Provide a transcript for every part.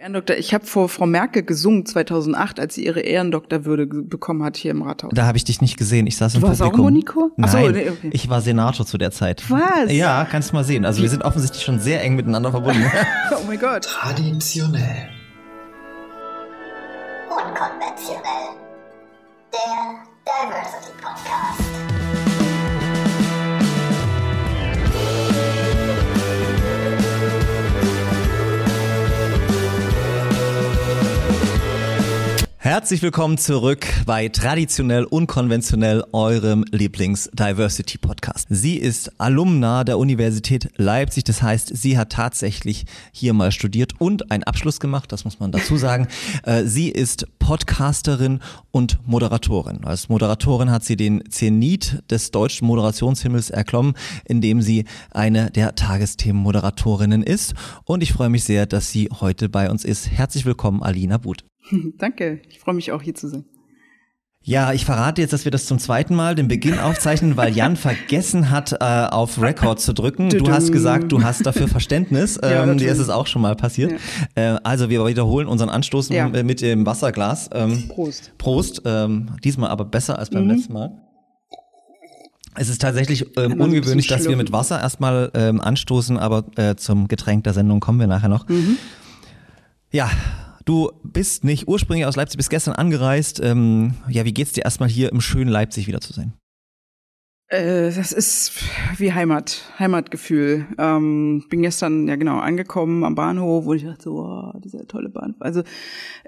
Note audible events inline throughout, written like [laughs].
Ehrendoktor, ich habe vor Frau Merkel gesungen 2008, als sie ihre Ehrendoktorwürde bekommen hat hier im Rathaus. Da habe ich dich nicht gesehen. Ich saß im du warst Publikum. auch Monico? Nein, so, nee, okay. ich war Senator zu der Zeit. Was? Ja, kannst du mal sehen. Also wir sind offensichtlich schon sehr eng miteinander verbunden. [laughs] oh mein Gott. Traditionell. Unkonventionell. Der Diversity Podcast. Herzlich willkommen zurück bei Traditionell Unkonventionell, eurem Lieblings-Diversity-Podcast. Sie ist Alumna der Universität Leipzig, das heißt, sie hat tatsächlich hier mal studiert und einen Abschluss gemacht, das muss man dazu sagen. [laughs] Äh, sie ist Podcasterin und Moderatorin. Als Moderatorin hat sie den Zenit des deutschen Moderationshimmels erklommen, indem sie eine der Tagesthemen-Moderatorinnen ist. Und ich freue mich sehr, dass sie heute bei uns ist. Herzlich willkommen, Alina But. [laughs] Danke, ich freue mich auch hier zu sein. Ja, ich verrate jetzt, dass wir das zum zweiten Mal den Beginn [laughs] aufzeichnen, weil Jan vergessen hat, äh, auf Record zu drücken. Du hast gesagt, du hast dafür Verständnis. [laughs] Ja, ähm, dir natürlich. ist es auch schon mal passiert. Äh, also wir wiederholen unseren Anstoß Ja. mit dem Wasserglas. Ähm, Prost. Prost. Ähm, diesmal aber besser als beim letzten Mal. Es ist tatsächlich ähm, ungewöhnlich, dass wir mit. Wasser erstmal ähm, anstoßen, aber äh, zum Getränk der Sendung kommen wir nachher noch. Mhm. Ja, du bist nicht ursprünglich aus Leipzig, bist gestern angereist. Ähm, ja, wie geht's dir erstmal hier im schönen Leipzig wieder zu sein? Äh, das ist wie Heimat, Heimatgefühl. Ähm, bin gestern ja genau angekommen am Bahnhof, wo ich dachte, so, wow, dieser tolle Bahnhof. Also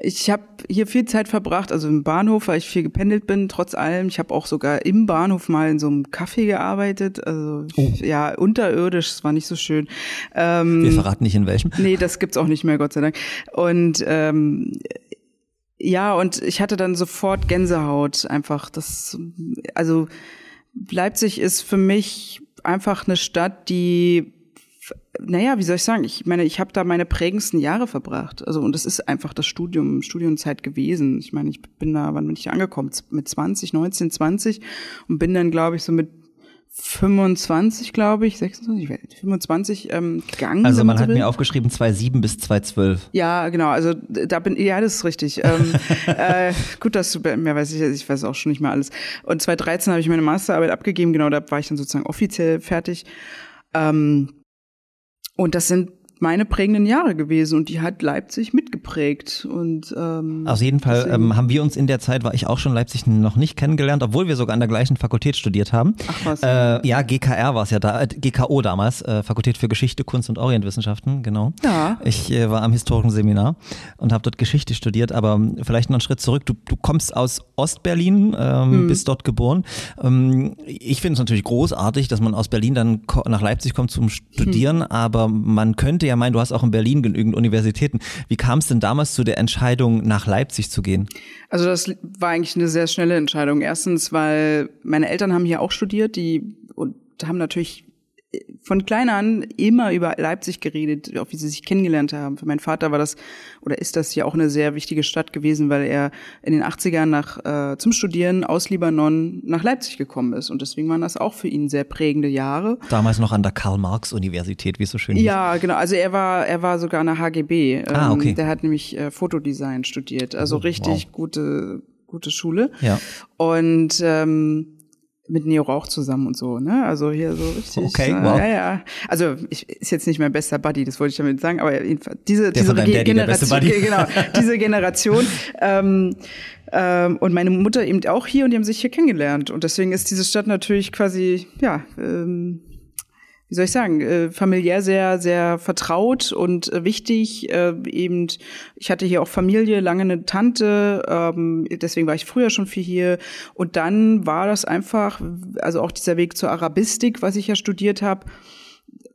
ich habe hier viel Zeit verbracht, also im Bahnhof, weil ich viel gependelt bin, trotz allem. Ich habe auch sogar im Bahnhof mal in so einem Café gearbeitet. Also ja, unterirdisch, es war nicht so schön. Ähm, Wir verraten nicht in welchem. Nee, das gibt's auch nicht mehr, Gott sei Dank. Und ähm, ja, und ich hatte dann sofort Gänsehaut. Einfach das, also Leipzig ist für mich einfach eine Stadt, die, naja, wie soll ich sagen? Ich meine, ich habe da meine prägendsten Jahre verbracht. Also und das ist einfach das Studium, Studienzeit gewesen. Ich meine, ich bin da, wann bin ich angekommen? Mit 20, 19, 20 und bin dann, glaube ich, so mit 25, glaube ich, 26, ich weiß nicht, 25 ähm, gegangen. Also man so hat will. mir aufgeschrieben 2,7 bis 2,12. Ja, genau. Also da bin ja, das ist richtig. ähm, [laughs] äh, gut, dass du mehr weiß ich, ich weiß auch schon nicht mehr alles. Und 2013 habe ich meine Masterarbeit abgegeben. Genau, da war ich dann sozusagen offiziell fertig. Ähm, und das sind meine prägenden Jahre gewesen und die hat Leipzig mitgeprägt. Und ähm, Auf jeden Fall ähm, haben wir uns in der Zeit, war ich auch schon Leipzig noch nicht kennengelernt, obwohl wir sogar an der gleichen Fakultät studiert haben. Ach was. Äh, ja, GKR war es ja da, äh, GKO damals, äh, Fakultät für Geschichte, Kunst und Orientwissenschaften, genau. Ja. Ich äh, war am historischen Seminar und habe dort Geschichte studiert, aber ähm, vielleicht noch einen Schritt zurück. Du, du kommst aus Ostberlin, ähm, bist dort geboren. Ähm, ich finde es natürlich großartig, dass man aus Berlin dann nach Leipzig kommt zum Studieren, aber man könnte ja meinen, du hast auch in Berlin genügend Universitäten. Wie kam es denn damals zu der Entscheidung, nach Leipzig zu gehen? Also das war eigentlich eine sehr schnelle Entscheidung. Erstens, weil meine Eltern haben hier auch studiert, die und haben natürlich von klein an immer über Leipzig geredet, auch wie sie sich kennengelernt haben. Für meinen Vater war das oder ist das ja auch eine sehr wichtige Stadt gewesen, weil er in den 80ern nach äh, zum Studieren aus Libanon nach Leipzig gekommen ist und deswegen waren das auch für ihn sehr prägende Jahre. Damals noch an der Karl-Marx-Universität, wie es so schön hieß. Ja, genau. Also er war, er war sogar an der HGB. Ähm, Ah, okay. Der hat nämlich äh, Fotodesign studiert. Also Oh, richtig wow. gute, gute Schule. Ja. Und ähm, mit Neo Rauch zusammen und so, ne? Also hier so richtig. Okay, äh, wow. Ja, ja. Also ich, ist jetzt nicht mein bester Buddy, das wollte ich damit sagen, aber jedenfalls diese, diese Ge- Generation, [laughs] genau, diese Generation. ähm, ähm, und meine Mutter eben auch hier und die haben sich hier kennengelernt. Und deswegen ist diese Stadt natürlich quasi, ja, ähm, wie soll ich sagen, äh, familiär sehr, sehr vertraut und äh, wichtig. Äh, eben, ich hatte hier auch Familie, lange eine Tante, ähm, deswegen war ich früher schon viel hier. Und dann war das einfach, also auch dieser Weg zur Arabistik, was ich ja studiert habe,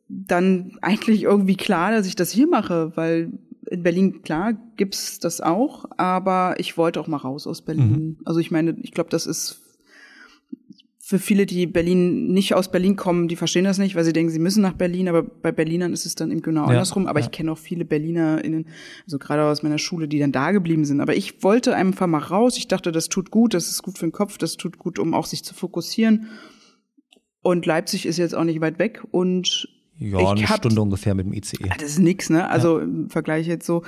dann eigentlich irgendwie klar, dass ich das hier mache, weil in Berlin, klar, gibt's das auch, aber ich wollte auch mal raus aus Berlin. Also ich meine, ich glaube, das ist für viele, die Berlin nicht aus Berlin kommen, die verstehen das nicht, weil sie denken, sie müssen nach Berlin, aber bei Berlinern ist es dann eben genau Ja, andersrum. Aber ja. ich kenne auch viele BerlinerInnen, also gerade aus meiner Schule, die dann da geblieben sind. Aber ich wollte einfach mal raus. Ich dachte, das tut gut, das ist gut für den Kopf, das tut gut, um auch sich zu fokussieren. Und Leipzig ist jetzt auch nicht weit weg und Ja, ich eine hab- Stunde ungefähr mit dem ICE. Ah, Das ist nix, ne? Also im Vergleich jetzt so.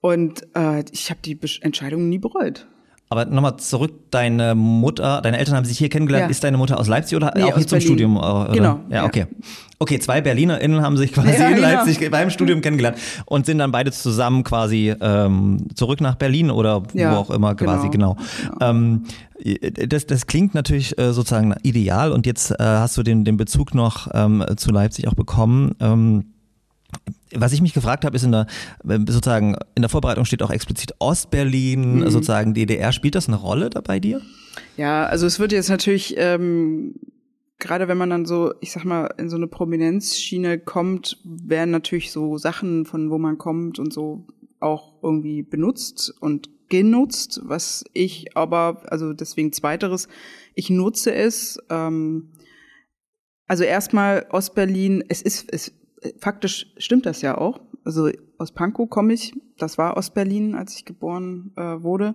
Und äh, ich habe die Entscheidung nie bereut. Aber nochmal zurück, deine Mutter, deine Eltern haben sich hier kennengelernt. Ja. Ist deine Mutter aus Leipzig oder Nee, auch hier zum Berlin. Studium? Oder? Genau, Ja, ja. okay. Okay, zwei BerlinerInnen haben sich quasi [laughs] Ja, in genau. Leipzig beim Studium kennengelernt und sind dann beide zusammen quasi ähm, zurück nach Berlin oder wo auch immer quasi, genau. genau. Ähm, das, das klingt natürlich äh, sozusagen ideal und jetzt äh, hast du den, den Bezug noch ähm, zu Leipzig auch bekommen. Was ich mich gefragt habe, ist in der sozusagen in der Vorbereitung steht auch explizit Ostberlin, Mhm. sozusagen DDR. Spielt das eine Rolle da bei dir? Ja, also es wird jetzt natürlich, ähm, gerade wenn man dann so, ich sag mal, in so eine Prominenzschiene kommt, werden natürlich so Sachen, von wo man kommt und so auch irgendwie benutzt und genutzt, was ich aber, also deswegen zweiteres, ich nutze es. Ähm, also erstmal Ostberlin, es ist, es, faktisch stimmt das ja auch. Also aus Pankow komme ich, das war Ostberlin, als ich geboren äh, wurde.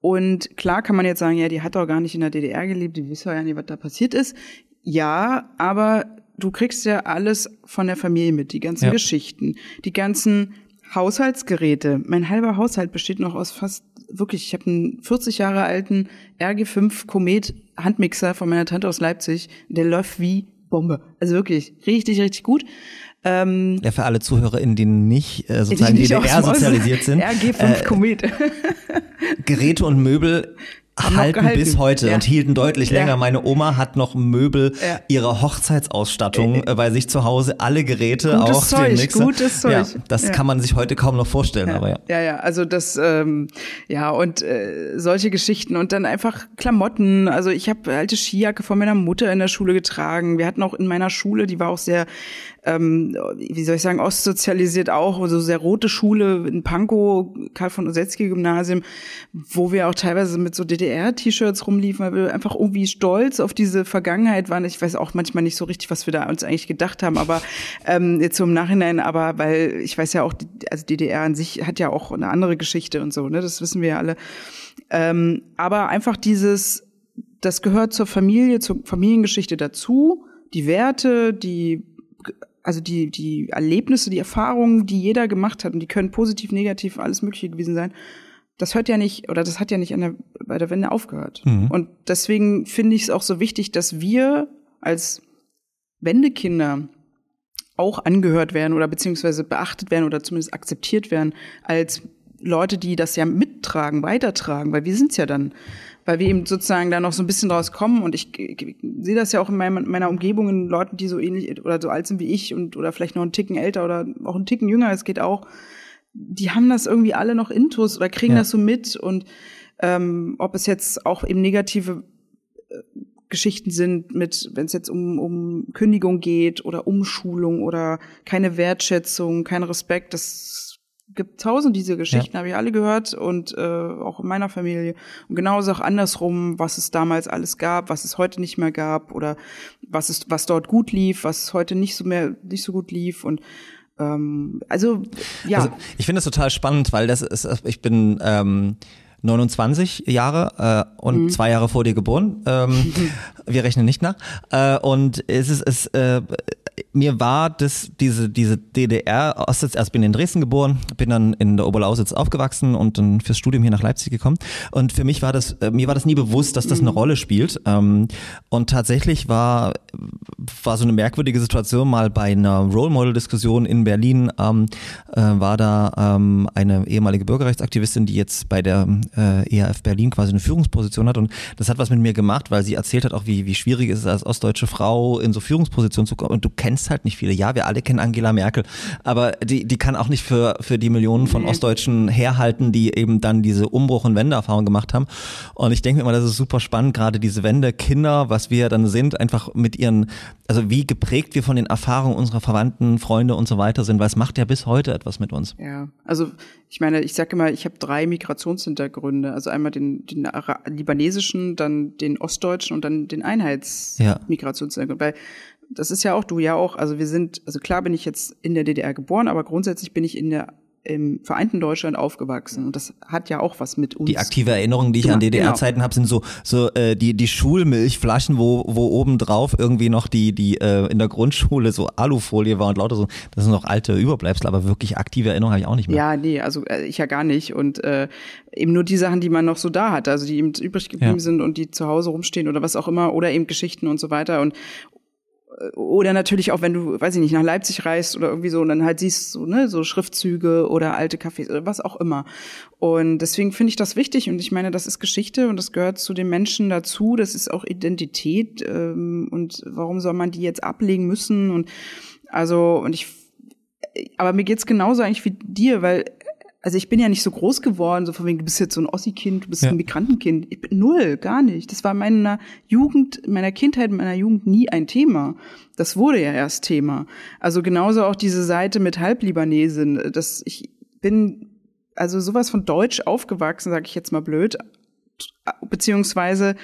Und klar kann man jetzt sagen, ja, die hat doch gar nicht in der DDR gelebt, die wissen ja nicht, was da passiert ist. Ja, aber du kriegst ja alles von der Familie mit, die ganzen Ja. Geschichten, die ganzen Haushaltsgeräte. Mein halber Haushalt besteht noch aus fast wirklich, ich habe einen 40 Jahre alten RG5 Komet Handmixer von meiner Tante aus Leipzig, der läuft wie Bombe. Also wirklich richtig, richtig gut. Ähm, Ja, für alle ZuhörerInnen, die nicht äh, sozusagen die nicht DDR sozialisiert sind. [laughs] RG5 äh, Komet. Geräte und Möbel halten bis heute Ja. und hielten deutlich Ja. länger. Meine Oma hat noch Möbel Ja. ihrer Hochzeitsausstattung äh, bei sich zu Hause, alle Geräte, Gutes auch Zeug, den Mixer. gutes Zeug. Das kann man sich heute kaum noch vorstellen, aber ja. Ja, ja, also das, ähm, ja, und äh, solche Geschichten und dann einfach Klamotten. Also ich habe alte Skijacke von meiner Mutter in der Schule getragen. Wir hatten auch in meiner Schule, die war auch sehr, ähm, wie soll ich sagen, ostsozialisiert auch, also sehr rote Schule in Pankow, Karl von Osetzky Gymnasium, wo wir auch teilweise mit so DDR-T-Shirts rumliefen, weil wir einfach irgendwie stolz auf diese Vergangenheit waren. Ich weiß auch manchmal nicht so richtig, was wir da uns eigentlich gedacht haben, aber ähm, jetzt so im Nachhinein, aber weil ich weiß ja auch, also DDR an sich hat ja auch eine andere Geschichte und so, ne? Das wissen wir ja alle. Ähm, aber einfach dieses, das gehört zur Familie, zur Familiengeschichte dazu, die Werte, die also die, die Erlebnisse, die Erfahrungen, die jeder gemacht hat, und die können positiv, negativ, alles Mögliche gewesen sein, das hört ja nicht, oder das hat ja nicht an der, bei der Wende aufgehört. Und deswegen finde ich es auch so wichtig, dass wir als Wendekinder auch angehört werden oder beziehungsweise beachtet werden oder zumindest akzeptiert werden als Leute, die das ja mittragen, weitertragen, weil wir sind's ja dann, weil wir eben sozusagen da noch so ein bisschen draus kommen und ich, ich sehe das ja auch in meinem, meiner Umgebung in Leuten, die so ähnlich oder so alt sind wie ich und oder vielleicht noch einen Ticken älter oder auch einen Ticken jünger, es geht auch, die haben das irgendwie alle noch intus oder kriegen Ja. das so mit und ähm, ob es jetzt auch eben negative äh, Geschichten sind mit, wenn es jetzt um, um Kündigung geht oder Umschulung oder keine Wertschätzung, kein Respekt, das gibt tausend diese Geschichten, habe ich alle gehört und äh, auch in meiner Familie. Und genauso auch andersrum, was es damals alles gab, was es heute nicht mehr gab oder was es, was dort gut lief, was heute nicht so mehr, nicht so gut lief und ähm, also ja. Also, ich finde das total spannend, weil das ist, ich bin ähm, 29 Jahre äh, und zwei Jahre vor dir geboren. Ähm, [laughs] wir rechnen nicht nach. Äh, und es ist, es, äh, mir war das, diese, diese DDR, Ostsitz, erst bin in Dresden geboren, bin dann in der Oberlausitz aufgewachsen und dann fürs Studium hier nach Leipzig gekommen. Und für mich war das, äh, mir war das nie bewusst, dass das eine Rolle spielt. Ähm, und tatsächlich war, war so eine merkwürdige Situation mal bei einer Role Model Diskussion in Berlin, ähm, äh, war da ähm, eine ehemalige Bürgerrechtsaktivistin, die jetzt bei der äh, EAF Berlin quasi eine Führungsposition hat und das hat was mit mir gemacht, weil sie erzählt hat auch, wie, wie schwierig es ist, als ostdeutsche Frau in so Führungspositionen zu kommen und du kennst halt nicht viele. Ja, wir alle kennen Angela Merkel, aber die, die kann auch nicht für, für die Millionen von Ostdeutschen herhalten, die eben dann diese Umbruch- und Wendeerfahrung gemacht haben und ich denke mir immer, das ist super spannend, gerade diese Wendekinder, was wir dann sind, einfach mit ihren, also wie geprägt wir von den Erfahrungen unserer Verwandten, Freunde und so weiter sind, weil es macht ja bis heute etwas mit uns. Ja, also ich meine, ich sage immer, ich habe drei Migrationshintergründe. Also einmal den, den libanesischen, dann den ostdeutschen und dann den Ja. Einheitsmigrationshintergrund. Weil das ist ja auch, du ja auch, also wir sind, also klar bin ich jetzt in der DDR geboren, aber grundsätzlich bin ich in der im vereinten Deutschland aufgewachsen und das hat ja auch was mit uns. Die aktive Erinnerung, die ich Genau, an DDR-Zeiten genau. habe, sind so so äh, die die Schulmilchflaschen, wo wo oben drauf irgendwie noch die die äh, in der Grundschule so Alufolie war und lauter so. Das sind noch alte Überbleibsel, aber wirklich aktive Erinnerung habe ich auch nicht mehr. Ja, nee, also äh, ich ja gar nicht. Und äh, eben nur die Sachen, die man noch so da hat, also die eben übrig geblieben Ja. sind und die zu Hause rumstehen oder was auch immer, oder eben Geschichten und so weiter. Und oder natürlich auch, wenn du, weiß ich nicht, nach Leipzig reist oder irgendwie so und dann halt siehst so, ne, so Schriftzüge oder alte Cafés oder was auch immer. Und deswegen finde ich das wichtig und ich meine, das ist Geschichte und das gehört zu den Menschen dazu, das ist auch Identität ähm, und warum soll man die jetzt ablegen müssen und also und ich aber mir geht's genauso eigentlich wie dir, weil also ich bin ja nicht so groß geworden, so von wegen, du bist jetzt so ein Ossi-Kind, du bist Ja. ein Migrantenkind. Ich bin null, gar nicht. Das war in meiner Jugend, in meiner Kindheit, in meiner Jugend nie ein Thema. Das wurde ja erst Thema. Also genauso auch diese Seite mit Halblibanesin, dass ich bin also sowas von Deutsch aufgewachsen, sage ich jetzt mal blöd, beziehungsweise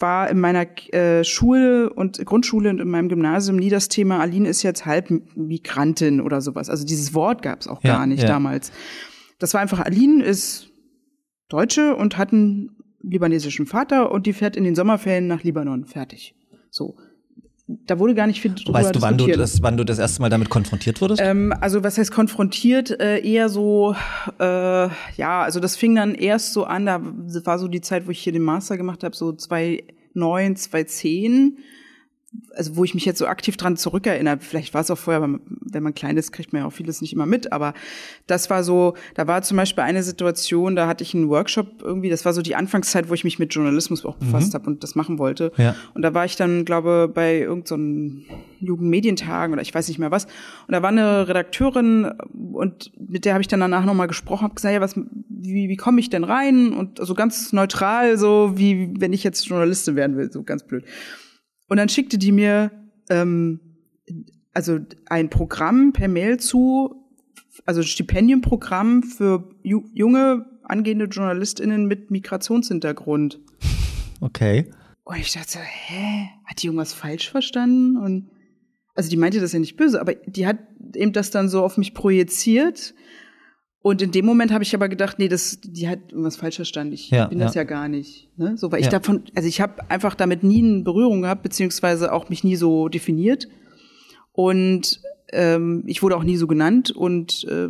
war in meiner äh, Schule und Grundschule und in meinem Gymnasium nie das Thema, Aline ist jetzt halb Migrantin oder sowas. Also dieses Wort gab es auch Ja, gar nicht ja. damals. Das war einfach, Aline ist Deutsche und hat einen libanesischen Vater und die fährt in den Sommerferien nach Libanon. Fertig. So. Da wurde gar nicht viel drüber Weißt du, wann du das wann du das erste Mal damit konfrontiert wurdest? Ähm, also was heißt konfrontiert? Äh, eher so, äh, ja, also das fing dann erst so an, da war so die Zeit, wo ich hier den Master gemacht habe, so 2009, 2010. Also wo ich mich jetzt so aktiv dran zurückerinnere, vielleicht war es auch vorher, wenn man klein ist, kriegt man ja auch vieles nicht immer mit, aber das war so, da war zum Beispiel eine Situation, da hatte ich einen Workshop irgendwie, das war so die Anfangszeit, wo ich mich mit Journalismus auch befasst habe und das machen wollte. Ja. Und da war ich dann, glaube bei irgendeinem so Jugendmedientagen oder ich weiß nicht mehr was. Und da war eine Redakteurin und mit der habe ich dann danach nochmal gesprochen, habe gesagt, ja, was, wie, wie komme ich denn rein? Und so ganz neutral, so wie wenn ich jetzt Journalistin werden will, so ganz blöd. Und dann schickte die mir ähm, also ein Programm per Mail zu, also ein Stipendienprogramm für ju junge angehende JournalistInnen mit Migrationshintergrund. Okay. Und ich dachte so, hä? Hat die irgendwas falsch verstanden? Und also die meinte das ja nicht böse, aber die hat eben das dann so auf mich projiziert. Und in dem Moment habe ich aber gedacht, nee, das, die hat irgendwas falsch verstanden. Ich Ja, bin das ja. ja gar nicht. Ne? So, weil ich Ja. davon, also ich habe einfach damit nie eine Berührung gehabt, beziehungsweise auch mich nie so definiert. Und ähm, ich wurde auch nie so genannt. Und äh,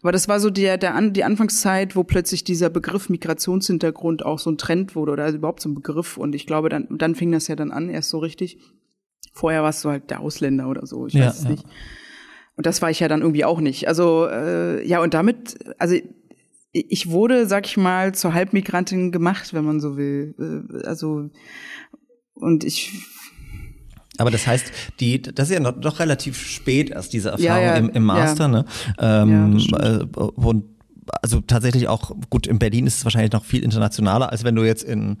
aber das war so der, der An die Anfangszeit, wo plötzlich dieser Begriff Migrationshintergrund auch so ein Trend wurde oder überhaupt so ein Begriff. Und ich glaube, dann, dann fing das ja dann an, erst so richtig. Vorher warst du halt der Ausländer oder so, ich Ja, weiß es ja. nicht. Und das war ich ja dann irgendwie auch nicht. Also äh, ja, und damit, also ich wurde, sag ich mal, zur Halbmigrantin gemacht, wenn man so will. Äh, Also und ich Aber das heißt, die, das ist ja noch, doch relativ spät erst diese Erfahrung Ja, ja, im, im Master, ja. ne? Ähm, äh, und also tatsächlich auch, gut, in Berlin ist es wahrscheinlich noch viel internationaler, als wenn du jetzt in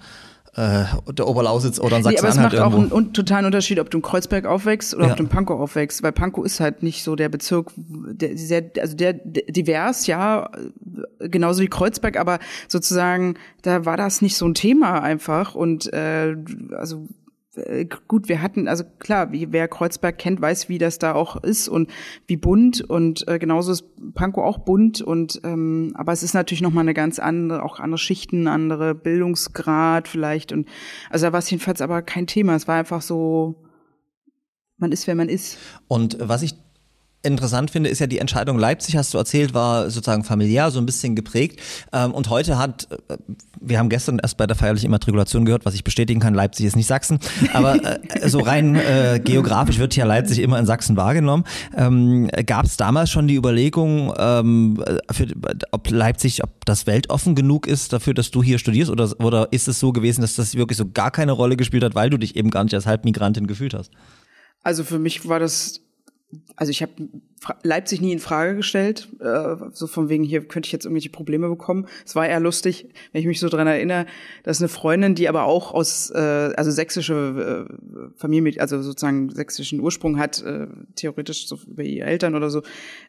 äh, der Oberlausitz oder in Nee, aber es Sachsen-Anhalt macht auch irgendwo. einen un totalen Unterschied, ob du in Kreuzberg aufwächst oder Ja. ob du in Pankow aufwächst, weil Pankow ist halt nicht so der Bezirk, der sehr, also der der divers, ja, genauso wie Kreuzberg, aber sozusagen, da war das nicht so ein Thema einfach und äh, also gut, wir hatten, also klar, wie, wer Kreuzberg kennt, weiß, wie das da auch ist und wie bunt und äh, genauso ist Pankow auch bunt und ähm, aber es ist natürlich noch mal eine ganz andere, auch andere Schichten, andere Bildungsgrad vielleicht und also da war es jedenfalls aber kein Thema. Es war einfach so, man ist, wer man ist. Und was ich interessant finde, ist ja die Entscheidung Leipzig, hast du erzählt, war sozusagen familiär so ein bisschen geprägt. Ähm, und heute hat, äh, wir haben gestern erst bei der feierlichen Immatrikulation gehört, was ich bestätigen kann, Leipzig ist nicht Sachsen. Aber äh, so rein äh, geografisch wird ja Leipzig immer in Sachsen wahrgenommen. Ähm, Gab es damals schon die Überlegung, ähm, für, ob Leipzig, ob das weltoffen genug ist dafür, dass du hier studierst? Oder, oder ist es so gewesen, dass das wirklich so gar keine Rolle gespielt hat, weil du dich eben gar nicht als Halbmigrantin gefühlt hast? Also für mich war das, also ich habe Leipzig nie in Frage gestellt, äh, so von wegen hier könnte ich jetzt irgendwelche Probleme bekommen. Es war eher lustig, wenn ich mich so dran erinnere, dass eine Freundin, die aber auch aus, äh, also sächsische äh, Familie, also sozusagen sächsischen Ursprung hat, äh, theoretisch so über ihre Eltern oder so,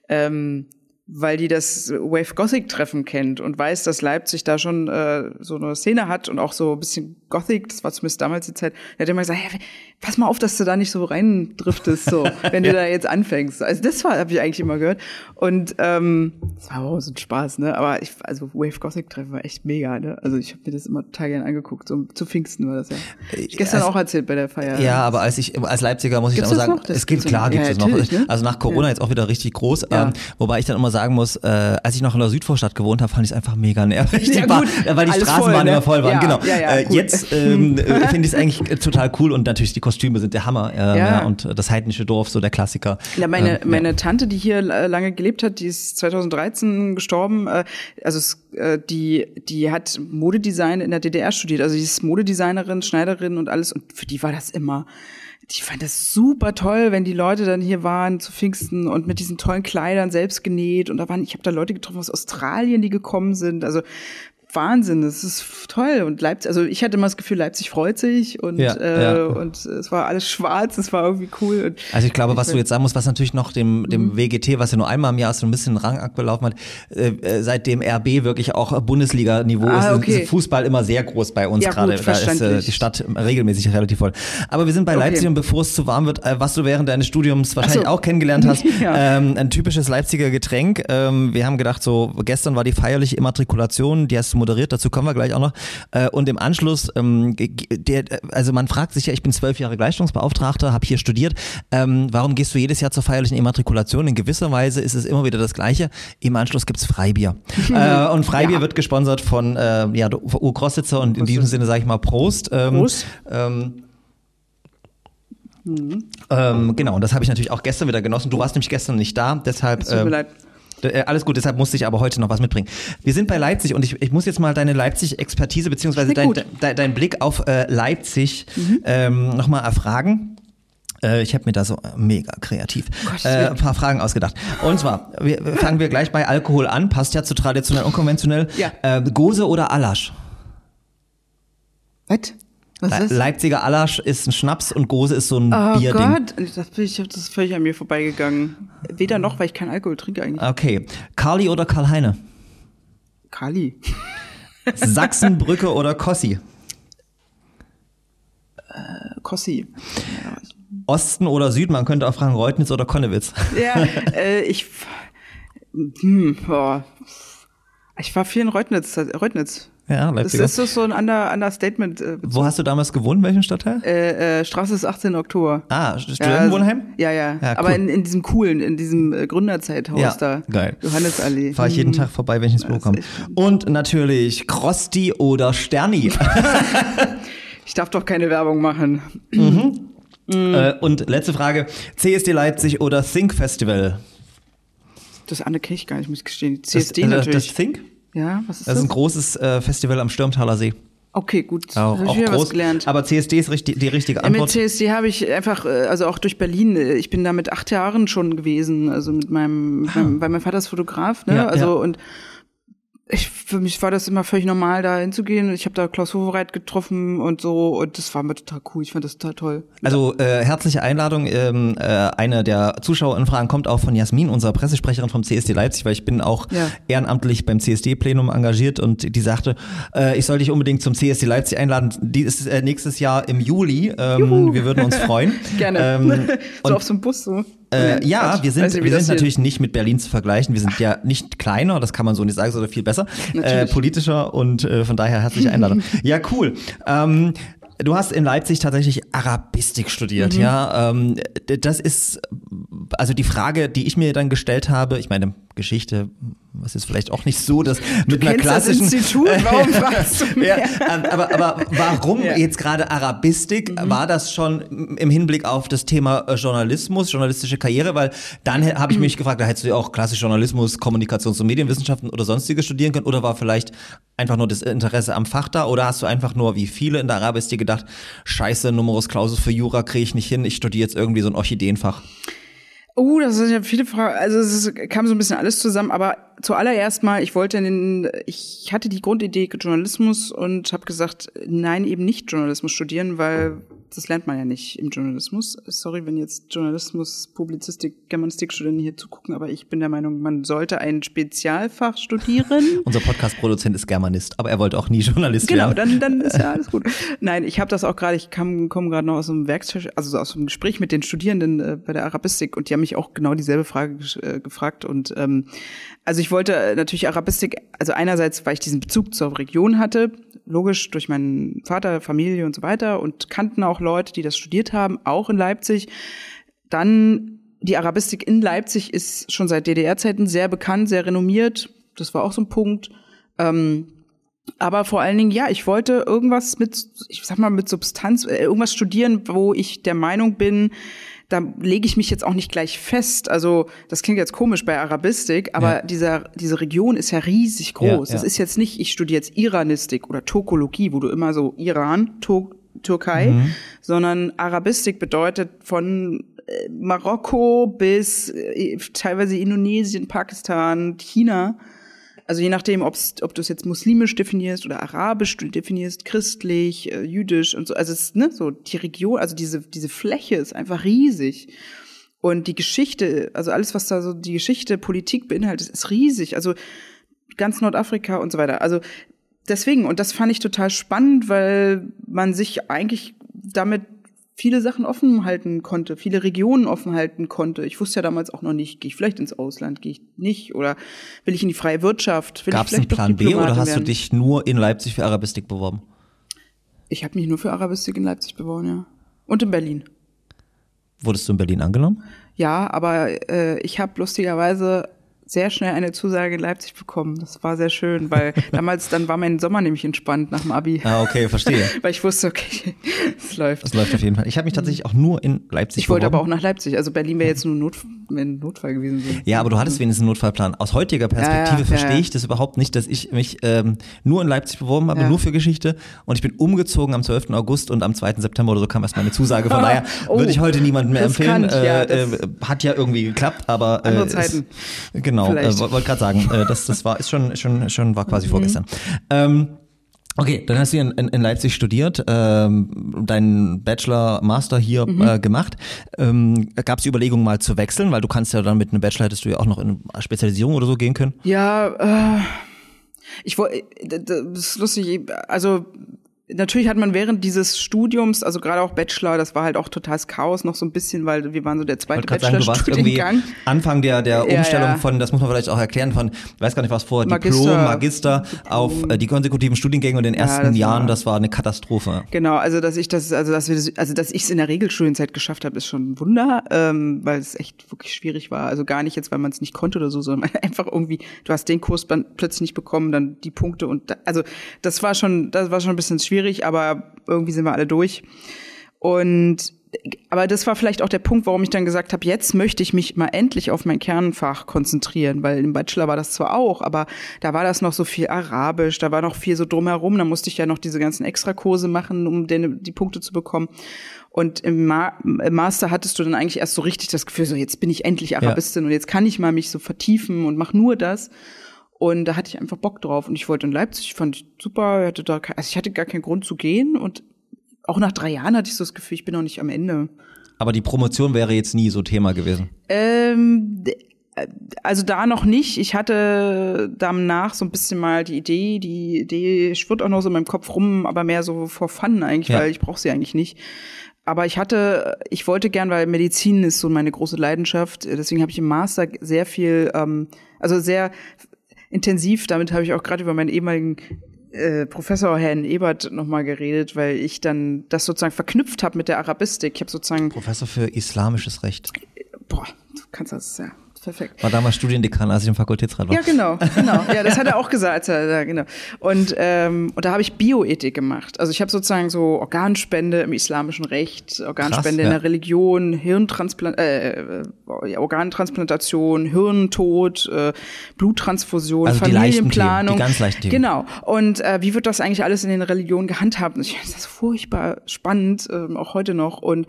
ähm, weil die das Wave Gothic Treffen kennt und weiß, dass Leipzig da schon äh, so eine Szene hat und auch so ein bisschen Gothic, das war zumindest damals die Zeit, der hat immer gesagt, hey, pass mal auf, dass du da nicht so reindriftest, so, [laughs] wenn du da jetzt anfängst. Also das war, habe ich eigentlich immer gehört. Und ähm, das war auch so ein Spaß, ne? Aber ich, also Wave Gothic Treffen war echt mega, ne? Also ich habe mir das immer total gern angeguckt. So zu Pfingsten war das ja. Ich gestern Also- auch erzählt bei der Feier. Ja, aber als ich als Leipziger muss ich Gibt's dann das immer sagen, es gibt klar gibt es noch. ne? Also nach Corona Ja. jetzt auch wieder richtig groß. Ja. Ähm, wobei ich dann immer sagen muss, äh, als ich noch in der Südvorstadt gewohnt habe, fand ich es einfach mega nervig, Ja, gut. äh, weil die Straßenbahnen ne? immer voll waren. Genau. äh, gut. Jetzt ähm, äh, finde ich es eigentlich äh, total cool und natürlich die Kostüme sind der Hammer. Äh, ja. Ja. und äh, das heidnische Dorf, so der Klassiker. Ja, meine, Ähm, meine Tante, die hier äh, lange gelebt hat, die ist 2013 gestorben. Äh, also äh, die, die hat Modedesign in der DDR studiert. Also die ist Modedesignerin, Schneiderin und alles. Und für die war das immer. Die fand das super toll, wenn die Leute dann hier waren zu Pfingsten und mit diesen tollen Kleidern selbst genäht. Und da waren, ich habe da Leute getroffen aus Australien, die gekommen sind. Also Wahnsinn, das ist toll. Und Leipzig, also ich hatte immer das Gefühl, Leipzig freut sich und, Ja, äh, ja. und es war alles schwarz, es war irgendwie cool. Und Also ich glaube, was du jetzt sagen musst, was natürlich noch dem, Mhm. dem WGT, was ja nur einmal im Jahr so ein bisschen Rang abgelaufen hat, äh, äh, seitdem RB wirklich auch Bundesliga-Niveau Ah, ist, okay. ist Fußball immer sehr groß bei uns Ja, gerade. Da ist äh, die Stadt regelmäßig relativ voll. Aber wir sind bei Okay. Leipzig und bevor es zu warm wird, äh, was du während deines Studiums wahrscheinlich so. auch kennengelernt hast, [laughs] ähm, ein typisches Leipziger Getränk. Ähm, wir haben gedacht, so gestern war die feierliche Immatrikulation, die hast du moderiert, dazu kommen wir gleich auch noch. Äh, und im Anschluss, ähm, der, also man fragt sich ja, ich bin zwölf Jahre Gleichstellungsbeauftragter, habe hier studiert. Ähm, warum gehst du jedes Jahr zur feierlichen Immatrikulation? In gewisser Weise ist es immer wieder das Gleiche. Im Anschluss gibt's Freibier. [laughs] äh, und Freibier Ja. wird gesponsert von äh, ja, der U Crossitzer und in diesem Sinne sage ich mal Prost. Ähm, Prost. Ähm, ähm, genau, und das habe ich natürlich auch gestern wieder genossen. Du warst nämlich gestern nicht da, deshalb. es tut mir ähm, leid. Äh, Alles gut, deshalb musste ich aber heute noch was mitbringen. Wir sind bei Leipzig und ich, ich muss jetzt mal deine Leipzig-Expertise beziehungsweise dein, dein, dein Blick auf äh, Leipzig Mhm. ähm, nochmal erfragen. Äh, Ich habe mir da so äh, mega kreativ Gottes äh, ein paar Fragen ausgedacht. Und zwar wir, fangen wir gleich bei Alkohol an. Passt ja zu traditionell unkonventionell. Ja. Äh, Gose oder Alasch? Was? Le? Leipziger Alasch ist ein Schnaps und Gose ist so ein Oh Bierding. Gott, das, bin ich, das ist völlig an mir vorbeigegangen. Weder noch, weil ich keinen Alkohol trinke eigentlich. Okay. Carly oder Karl-Heine? Kali. Sachsenbrücke oder Kossi? Kossi. Osten oder Süden? Man könnte auch fragen Reutnitz oder Konnewitz. [laughs] Ja, äh, ich. Hm, boah. Ich war viel in Reutnitz. Reutnitz. Ja, Das Leipziger. ist so ein Under, Understatement. Äh, Wo hast du damals gewohnt? In welchem Stadtteil? äh, äh, Straße ist 18 Oktober. Ah, Studentenwohnheim? Ja, ja. Ja, Aber cool. in, in diesem coolen, in diesem äh, Gründerzeithaus Ja, da. geil. Johannesallee. Fahre ich jeden Tag vorbei, wenn ich ins Büro Das komme. Und natürlich Krosti oder Sterni. [laughs] [laughs] Ich darf doch keine Werbung machen. äh, und letzte Frage: CSD Leipzig oder Think Festival? Das andere kenne ich gar nicht, muss ich gestehen. Das, CSD äh, natürlich. Das Think? Ja, was ist Das das? ist ein großes äh, Festival am Stürmtaler See. okay, gut. Auch, auch wieder was groß. gelernt. Aber CSD ist richtig, die richtige Ja, mit Antwort. CSD habe ich einfach, äh, also auch durch Berlin, äh, ich bin da mit acht Jahren schon gewesen, also mit meinem, mit meinem weil mein Vater ist Fotograf, ne? Ah. Ja, also ja. und ich, für mich war das immer völlig normal, da hinzugehen. Ich habe da Klaus Hovereit getroffen und so und das war mir total cool. Ich fand das total toll. Also äh, herzliche Einladung. Ähm, äh, eine der Zuschauerinfragen kommt auch von Jasmin, unserer Pressesprecherin vom CSD Leipzig, weil ich bin auch Ja. ehrenamtlich beim CSD-Plenum engagiert und die sagte, äh, ich soll dich unbedingt zum CSD Leipzig einladen. Die ist äh, nächstes Jahr im Juli. Ähm, Juhu. wir würden uns freuen. [laughs] Gerne. Ähm, [laughs] so und auf so einem Bus so. Äh, ja, wir sind, nicht, wir sind natürlich nicht mit Berlin zu vergleichen. Wir sind ja nicht kleiner, das kann man so nicht sagen, sondern viel besser, äh, politischer und äh, von daher herzliche Einladung. [laughs] ja, cool. Ähm, Du hast in Leipzig tatsächlich Arabistik studiert, Mhm. ja. Ähm, das ist also die Frage, die ich mir dann gestellt habe. Ich meine Geschichte, was ist vielleicht auch nicht so, dass mit einer Kennst das klassischen Institut? [laughs] Warum fragst du mich? ja, ähm, aber, aber warum Ja. Mhm. jetzt gerade Arabistik? War das schon im Hinblick auf das Thema äh, Journalismus, journalistische Karriere? Weil dann Mhm. habe ich mich gefragt, da hättest du ja auch klassisch Journalismus, Kommunikations- und Medienwissenschaften oder sonstiges studieren können. Oder war vielleicht einfach nur das Interesse am Fach da? Oder hast du einfach nur, wie viele in der Arabistik, gedacht, scheiße, Numerus Clausus für Jura kriege ich nicht hin, ich studiere jetzt irgendwie so ein Orchideenfach? Oh, das sind ja viele Fragen. Also es kam so ein bisschen alles zusammen, aber zuallererst mal, ich wollte den, ich hatte die Grundidee Journalismus und habe gesagt, nein, eben nicht Journalismus studieren, weil das lernt man ja nicht im Journalismus. Sorry, wenn jetzt Journalismus, Publizistik, Germanistikstudenten hier zugucken, aber ich bin der Meinung, man sollte ein Spezialfach studieren. [laughs] Unser Podcast-Produzent ist Germanist, aber er wollte auch nie Journalist genau, werden. dann, dann [laughs] ist ja alles gut. Nein, ich habe das auch gerade, ich komme komm gerade noch aus einem Werkstatt, also aus einem Gespräch mit den Studierenden äh, bei der Arabistik und die haben mich auch genau dieselbe Frage äh, gefragt. Und ähm, also ich wollte äh, natürlich Arabistik, also einerseits, weil ich diesen Bezug zur Region hatte, logisch durch meinen Vater, Familie und so weiter und kannten auch Leute, die das studiert haben, auch in Leipzig. Dann die Arabistik in Leipzig ist schon seit DDR-Zeiten sehr bekannt, sehr renommiert. Das war auch so ein Punkt. Ähm, aber vor allen Dingen, ja, ich wollte irgendwas mit, ich sag mal, mit Substanz, äh, irgendwas studieren, wo ich der Meinung bin, da lege ich mich jetzt auch nicht gleich fest. Also das klingt jetzt komisch bei Arabistik, aber Ja. dieser, diese Region ist ja riesig groß. Ja, Das ja. ist jetzt nicht, ich studiere jetzt Iranistik oder Turkologie, wo du immer so Iran, Tur Türkei, Mhm. sondern Arabistik bedeutet von äh, Marokko bis äh, teilweise Indonesien, Pakistan, China. Also je nachdem, ob's, ob du es jetzt muslimisch definierst oder arabisch du definierst, christlich, äh, jüdisch und so. Also es ist ne, so die Region, also diese, diese Fläche ist einfach riesig. Und die Geschichte, also alles, was da so die Geschichte, Politik beinhaltet, ist riesig. Also ganz Nordafrika und so weiter. Also deswegen, und das fand ich total spannend, weil man sich eigentlich damit viele Sachen offen halten konnte, viele Regionen offen halten konnte. Ich wusste ja damals auch noch nicht, gehe ich vielleicht ins Ausland, gehe ich nicht oder will ich in die freie Wirtschaft? Will Gab ich es einen Plan B oder hast du werden? dich nur in Leipzig für Arabistik beworben? Ich habe mich nur für Arabistik in Leipzig beworben, ja. Und in Berlin. Wurdest du in Berlin angenommen? Ja, aber äh, ich habe lustigerweise sehr schnell eine Zusage in Leipzig bekommen. Das war sehr schön, weil [laughs] damals, dann war mein Sommer nämlich entspannt nach dem Abi. Ah, okay, verstehe. [laughs] weil ich wusste, okay, [laughs] es läuft. Das läuft auf jeden Fall. Ich habe mich tatsächlich auch nur in Leipzig Ich wollte aber auch nach Leipzig. Also Berlin wäre jetzt nur Not, ein Notfall gewesen. So. Ja, aber du hattest wenigstens einen Notfallplan. Aus heutiger Perspektive Ja, ja, verstehe ja, ich das überhaupt nicht, dass ich mich ähm, nur in Leipzig beworben habe, nur für Geschichte. Und ich bin umgezogen am 12. August und am 2. September oder so kam erst meine Zusage. Von daher Oh, würde ich heute niemandem mehr empfehlen. ja, äh, äh, hat ja irgendwie geklappt, aber äh, Andere ist- Zeiten. Genau, äh, wollte gerade sagen, äh, das, das war ist schon, schon, schon war Mhm. quasi vorgestern. Ähm, Okay, dann hast du in, in, in Leipzig studiert, ähm, deinen Bachelor, Master hier Mhm. äh, gemacht. Ähm, Gab es die Überlegung mal zu wechseln, weil du kannst ja dann mit einem Bachelor hättest du ja auch noch in eine Spezialisierung oder so gehen können. Ja, äh, ich wollte, das ist lustig, also natürlich hat man während dieses Studiums, also gerade auch Bachelor, das war halt auch totales Chaos noch so ein bisschen, weil wir waren so der zweite Bachelorstudiengang. Anfang der, der Ja, Umstellung ja. von, das muss man vielleicht auch erklären, von, ich weiß gar nicht was vor, Magister. Diplom, Magister auf äh, die konsekutiven Studiengänge und in den ersten das war- Jahren, das war eine Katastrophe. Genau, also dass ich das, also dass wir das, also dass ich es in der Regelstudienzeit geschafft habe, ist schon ein Wunder, ähm, weil es echt wirklich schwierig war. Also gar nicht jetzt, weil man es nicht konnte oder so, sondern [laughs] einfach irgendwie, du hast den Kurs dann plötzlich nicht bekommen, dann die Punkte und da, also das war schon, das war schon ein bisschen schwierig, aber irgendwie sind wir alle durch. Und aber das war vielleicht auch der Punkt, warum ich dann gesagt habe, jetzt möchte ich mich mal endlich auf mein Kernfach konzentrieren, weil im Bachelor war das zwar auch, aber da war das noch so viel Arabisch, da war noch viel so drumherum, da musste ich ja noch diese ganzen Extrakurse machen, um den, die Punkte zu bekommen. Und im, Ma im Master hattest du dann eigentlich erst so richtig das Gefühl, so jetzt bin ich endlich Arabistin und jetzt kann ich mal mich so vertiefen und mach nur das. Und da hatte ich einfach Bock drauf. Und ich wollte in Leipzig, fand ich super, hatte da, also ich hatte gar keinen Grund zu gehen. Und auch nach drei Jahren hatte ich so das Gefühl, ich bin noch nicht am Ende. Aber die Promotion wäre jetzt nie so Thema gewesen. Ähm, äh, also da noch nicht. Ich hatte danach so ein bisschen mal die Idee, die Idee schwirrt auch noch so in meinem Kopf rum, aber mehr so vor Fun eigentlich, Ja. weil ich brauche sie eigentlich nicht. Aber ich hatte, ich wollte gern, weil Medizin ist so meine große Leidenschaft. Deswegen habe ich im Master sehr viel, ähm, also sehr intensiv. Damit habe ich auch gerade über meinen ehemaligen äh, Professor Herrn Ebert nochmal geredet, weil ich dann das sozusagen verknüpft habe mit der Arabistik. Ich habe sozusagen, Professor für islamisches Recht. Boah, du kannst das ja perfekt. War damals Studiendekan, als ich im Fakultätsrat war. Ja, genau, genau. Ja, das hat er auch gesagt. Ja, genau. Und, ähm, und da habe ich Bioethik gemacht. Also ich habe sozusagen so Organspende im islamischen Recht, Organspende Krass, in ja. der Religion, Hirntransplant, äh, äh, Organtransplantation, Hirntod, äh, Bluttransfusion, Also die leichten Familienplanung. Themen, die ganz leichten Themen. Genau. Und äh, wie wird das eigentlich alles in den Religionen gehandhabt? Und ich finde das furchtbar spannend, ähm, auch heute noch. Und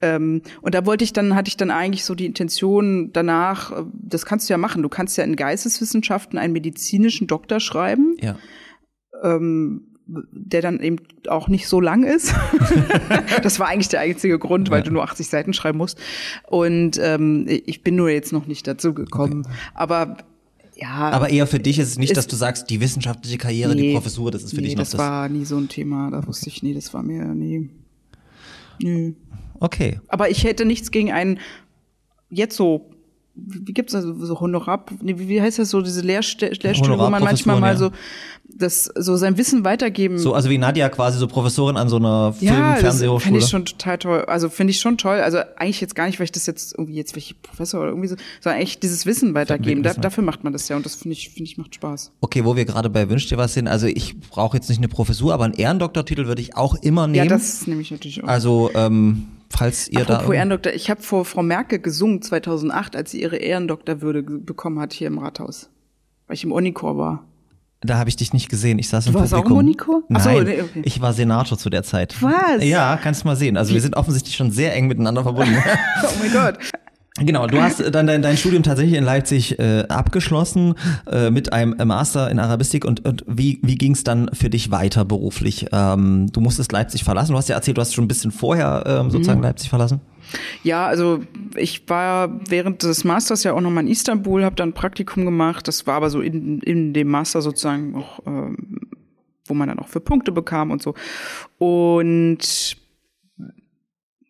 Ähm, und da wollte ich dann, hatte ich dann eigentlich so die Intention danach, äh, das kannst du ja machen. Du kannst ja in Geisteswissenschaften einen medizinischen Doktor schreiben. Ja. Ähm, der dann eben auch nicht so lang ist. [laughs] das war eigentlich der einzige Grund, weil ja. du nur 80 Seiten schreiben musst. Und ähm, ich bin nur jetzt noch nicht dazu gekommen. Okay. Aber ja. Aber eher für dich ist es nicht, ist, dass du sagst, die wissenschaftliche Karriere, nee, die Professur, das ist für nee, dich noch das. Das war nie so ein Thema. Da wusste ich, nee, das war mir nie. Nee. Okay. Aber ich hätte nichts gegen einen jetzt so wie gibt's da so Honorar, wie, wie heißt das so, diese Lehrstelle, Lehrstühle, wo man manchmal mal so das so sein Wissen weitergeben. So, also wie Nadja quasi so Professorin an so einer Film ja, Fernsehhochschule. finde ich schon total toll. Also finde ich schon toll. Also eigentlich jetzt gar nicht, weil ich das jetzt irgendwie jetzt welche Professor oder irgendwie so, sondern eigentlich dieses Wissen weitergeben. Da, dafür macht man das ja und das finde ich finde ich macht Spaß. Okay, wo wir gerade bei Wünsch dir was sind. Also ich brauche jetzt nicht eine Professur, aber einen Ehrendoktortitel würde ich auch immer nehmen. Ja, das nehme ich natürlich auch. Also ähm, falls ihr Apropos da. Ehrendoktor, ich habe vor Frau Merkel gesungen 2008, als sie ihre Ehrendoktorwürde bekommen hat hier im Rathaus, weil ich im Unichor war. Da habe ich dich nicht gesehen. Ich saß du im warst Publikum. Auch im Unichor? Nein, so, nee, okay. ich war Senator zu der Zeit. Was? Ja, kannst du mal sehen. Also wir sind offensichtlich schon sehr eng miteinander verbunden. [laughs] oh mein Gott. Genau, du hast dann dein, dein Studium tatsächlich in Leipzig äh, abgeschlossen äh, mit einem Master in Arabistik und, und wie, wie ging es dann für dich weiter beruflich? Ähm, du musstest Leipzig verlassen. Du hast ja erzählt, du hast schon ein bisschen vorher ähm, sozusagen mhm. Leipzig verlassen. Ja, also ich war während des Masters ja auch nochmal in Istanbul, habe dann ein Praktikum gemacht. Das war aber so in, in dem Master sozusagen auch, ähm, wo man dann auch für Punkte bekam und so. Und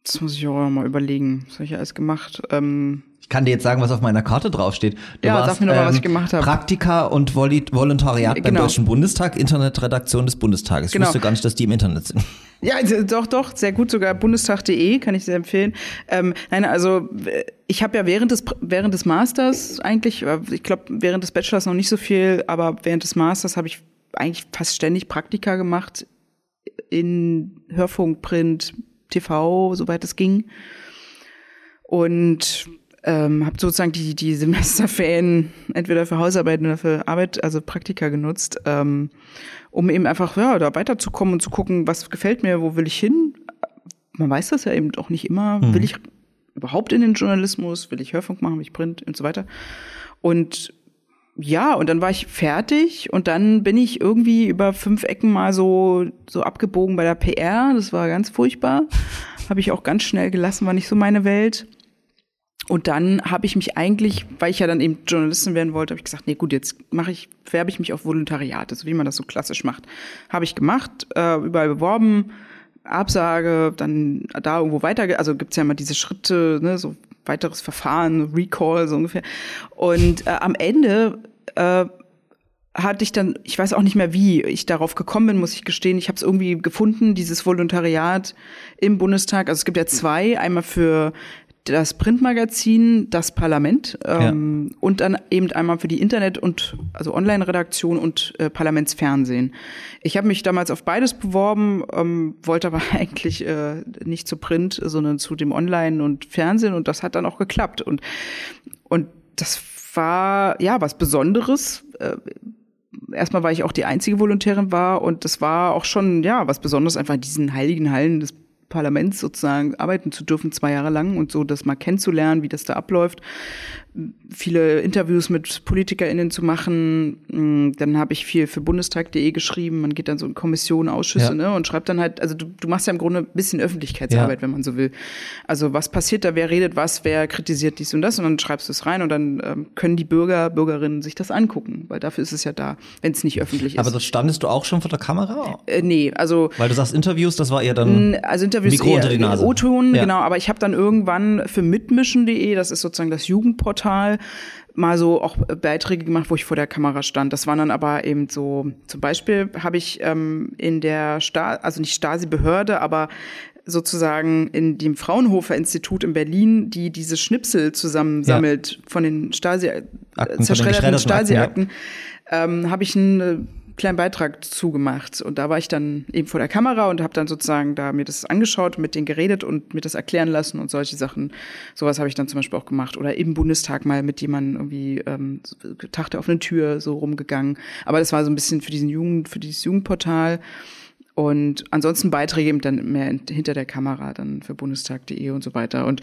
das muss ich auch mal überlegen. Was habe ich alles gemacht? Ähm, ich kann dir jetzt sagen, was auf meiner Karte draufsteht. Du ja, warst, sag mir noch mal, ähm, was ich gemacht habe. Praktika und Vol Volontariat genau. beim Deutschen Bundestag, Internetredaktion des Bundestages. Ich genau. wusste gar nicht, dass die im Internet sind. Ja, also, doch, doch, sehr gut, sogar bundestag.de kann ich sehr empfehlen. Ähm, nein, also ich habe ja während des während des Masters eigentlich, äh, ich glaube während des Bachelors noch nicht so viel, aber während des Masters habe ich eigentlich fast ständig Praktika gemacht in Hörfunk, Print, TV, soweit es ging. Und ähm, habe sozusagen die, die Semesterferien entweder für Hausarbeiten oder für Arbeit, also Praktika genutzt, ähm, um eben einfach ja, da weiterzukommen und zu gucken, was gefällt mir, wo will ich hin. Man weiß das ja eben auch nicht immer. Mhm. Will ich überhaupt in den Journalismus? Will ich Hörfunk machen? Will ich Print und so weiter? Und ja, und dann war ich fertig und dann bin ich irgendwie über fünf Ecken mal so, so abgebogen bei der PR. Das war ganz furchtbar. Habe ich auch ganz schnell gelassen, war nicht so meine Welt. Und dann habe ich mich eigentlich, weil ich ja dann eben Journalistin werden wollte, habe ich gesagt, nee gut, jetzt mache ich, werbe ich mich auf Volontariat, also wie man das so klassisch macht. Habe ich gemacht, äh, überall beworben, Absage, dann da irgendwo weiter, also gibt's ja immer diese Schritte, ne, so weiteres Verfahren, Recall, so ungefähr. Und äh, am Ende äh, hatte ich dann, ich weiß auch nicht mehr, wie ich darauf gekommen bin, muss ich gestehen. Ich habe es irgendwie gefunden, dieses Volontariat im Bundestag. Also es gibt ja zwei, einmal für das Printmagazin, das Parlament ähm, ja. und dann eben einmal für die Internet- und also Online-Redaktion und äh, Parlamentsfernsehen. Ich habe mich damals auf beides beworben, ähm, wollte aber [laughs] eigentlich äh, nicht zu Print, sondern zu dem Online und Fernsehen und das hat dann auch geklappt und und das war ja was Besonderes. Äh, erstmal, weil ich auch die einzige Volontärin war und das war auch schon ja was Besonderes, einfach in diesen heiligen Hallen des Parlaments sozusagen arbeiten zu dürfen, zwei Jahre lang und so das mal kennenzulernen, wie das da abläuft viele Interviews mit PolitikerInnen zu machen. Mm, dann habe ich viel für Bundestag.de geschrieben. Man geht dann so in Kommissionen, Ausschüsse, ja. ne, und schreibt dann halt, also du, du machst ja im Grunde ein bisschen Öffentlichkeitsarbeit, ja. wenn man so will. Also was passiert da, wer redet was, wer kritisiert dies und das und dann schreibst du es rein und dann ähm, können die Bürger, Bürgerinnen sich das angucken, weil dafür ist es ja da, wenn es nicht öffentlich ist. Aber das standest du auch schon vor der Kamera? Äh, nee, also. Weil du sagst Interviews, das war eher dann. Also Interviews Mikro eher, unter die Nase. O-Ton, ja. genau, aber ich habe dann irgendwann für mitmischen.de, das ist sozusagen das Jugendportal, Portal mal so auch Beiträge gemacht, wo ich vor der Kamera stand. Das waren dann aber eben so, zum Beispiel habe ich ähm, in der Stasi, also nicht Stasi-Behörde, aber sozusagen in dem Fraunhofer Institut in Berlin, die diese Schnipsel zusammensammelt ja. von den Stasi, äh, zerschredderten Stasi-Akten, ja. ähm, habe ich ein kleinen Beitrag zugemacht. Und da war ich dann eben vor der Kamera und habe dann sozusagen da mir das angeschaut, mit denen geredet und mir das erklären lassen und solche Sachen. Sowas habe ich dann zum Beispiel auch gemacht. Oder im Bundestag mal mit jemandem irgendwie ähm, Tag der offenen Tür so rumgegangen. Aber das war so ein bisschen für diesen Jugend, für dieses Jugendportal. Und ansonsten Beiträge eben dann mehr hinter der Kamera, dann für bundestag.de und so weiter. Und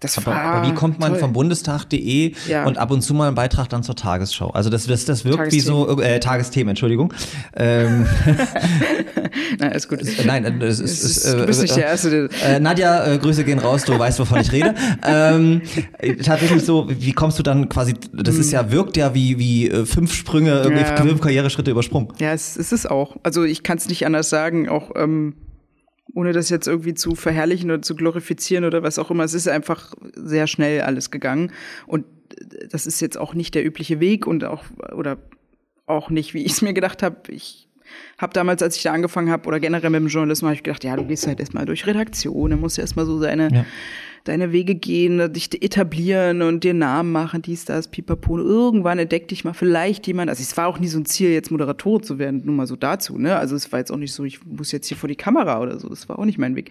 das aber, war aber wie kommt man toll. vom Bundestag.de Ja. und ab und zu mal einen Beitrag dann zur Tagesschau? Also das, das, das wirkt wie so, äh, Tagesthemen, Entschuldigung. Ähm, [laughs] Nein, ist gut. nein, äh, es ist, es ist, du bist nicht der Erste, Äh, Nadja, äh, Grüße gehen raus, du weißt, wovon ich rede. [laughs] ähm, äh, tatsächlich so, wie kommst du dann quasi, das ist ja, wirkt ja wie, wie äh, fünf Sprünge, irgendwie Ja. fünf Karriereschritte übersprungen. Ja, es, es ist auch. Also ich kann es nicht anders sagen, auch ähm, ohne das jetzt irgendwie zu verherrlichen oder zu glorifizieren oder was auch immer. Es ist einfach sehr schnell alles gegangen. Und das ist jetzt auch nicht der übliche Weg und auch, oder auch nicht, wie ich es mir gedacht habe. Ich habe damals, als ich da angefangen habe, oder generell mit dem Journalismus, habe ich gedacht, ja, du gehst halt erstmal durch Redaktion, dann musst du erstmal so deine, Ja. Deine Wege gehen, dich etablieren und dir Namen machen, dies, das, pipapo. Irgendwann entdeckt dich mal vielleicht jemand. Also es war auch nie so ein Ziel, jetzt Moderator zu werden, nur mal so dazu. Ne? Also es war jetzt auch nicht so, ich muss jetzt hier vor die Kamera oder so. Das war auch nicht mein Weg.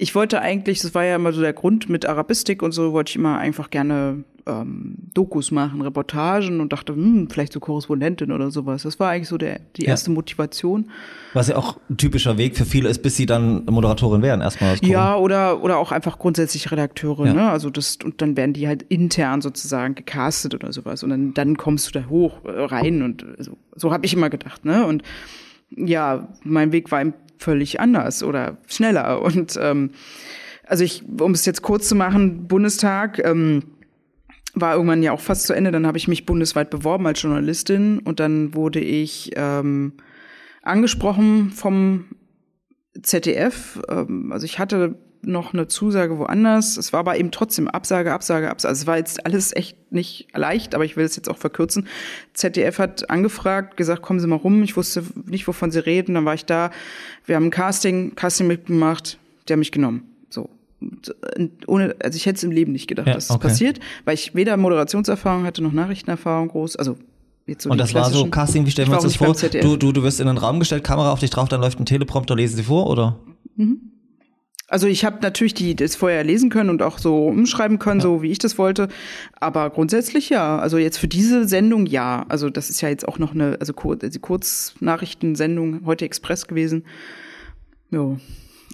Ich wollte eigentlich, das war ja immer so der Grund mit Arabistik und so, wollte ich immer einfach gerne ähm, Dokus machen, Reportagen und dachte, hm, vielleicht so Korrespondentin oder sowas. Das war eigentlich so der, die Ja. erste Motivation. Was ja auch ein typischer Weg für viele ist, bis sie dann Moderatorin werden, erstmal. Ja, oder, oder auch einfach grundsätzlich Redakteure, Ja. ne? Also das, und dann werden die halt intern sozusagen gecastet oder sowas. Und dann, dann kommst du da hoch äh, rein und so, so habe ich immer gedacht, ne? Und ja, mein Weg war eben völlig anders oder schneller. Und ähm, also ich, um es jetzt kurz zu machen, Bundestag, ähm, war irgendwann ja auch fast zu Ende. Dann habe ich mich bundesweit beworben als Journalistin und dann wurde ich ähm, angesprochen vom ZDF. Ähm, also ich hatte noch eine Zusage woanders. Es war aber eben trotzdem Absage, Absage, Absage. Also es war jetzt alles echt nicht leicht, aber ich will es jetzt auch verkürzen. ZDF hat angefragt, gesagt, kommen Sie mal rum. Ich wusste nicht, wovon Sie reden. Dann war ich da. Wir haben ein Casting, Casting mitgemacht. Der hat mich genommen. So. Und, äh, ohne, also ich hätte es im Leben nicht gedacht, Ja, dass es okay. passiert, weil ich weder Moderationserfahrung hatte noch Nachrichtenerfahrung groß. Also so Und die das war so Casting, wie stellen wir uns das vor? Du, du, du wirst in den Raum gestellt, Kamera auf dich drauf, dann läuft ein Teleprompter, lesen sie vor, oder? Also ich habe natürlich die das vorher lesen können und auch so umschreiben können, so wie ich das wollte. Aber grundsätzlich ja. Also jetzt für diese Sendung ja. Also das ist ja jetzt auch noch eine, also Kur die Kurznachrichtensendung heute Express gewesen. Ja.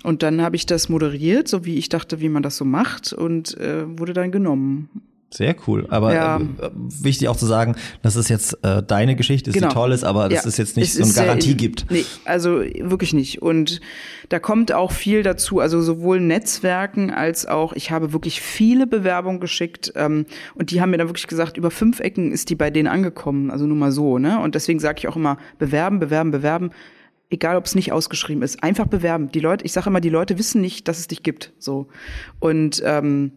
Und dann habe ich das moderiert, so wie ich dachte, wie man das so macht, und äh, wurde dann genommen. Sehr cool. Aber Ja. äh, wichtig auch zu sagen, das ist jetzt äh, deine Geschichte, dass Genau. sie toll ist, aber dass Ja, es jetzt nicht es so eine ist sehr Garantie in- gibt. Nee, also wirklich nicht. Und da kommt auch viel dazu, also sowohl Netzwerken als auch, ich habe wirklich viele Bewerbungen geschickt ähm, und die haben mir dann wirklich gesagt, über fünf Ecken ist die bei denen angekommen, also nur mal so, ne? Und deswegen sage ich auch immer, bewerben, bewerben, bewerben. Egal, ob es nicht ausgeschrieben ist, einfach bewerben. Die Leute, ich sage immer, die Leute wissen nicht, dass es dich gibt. So. Und ähm,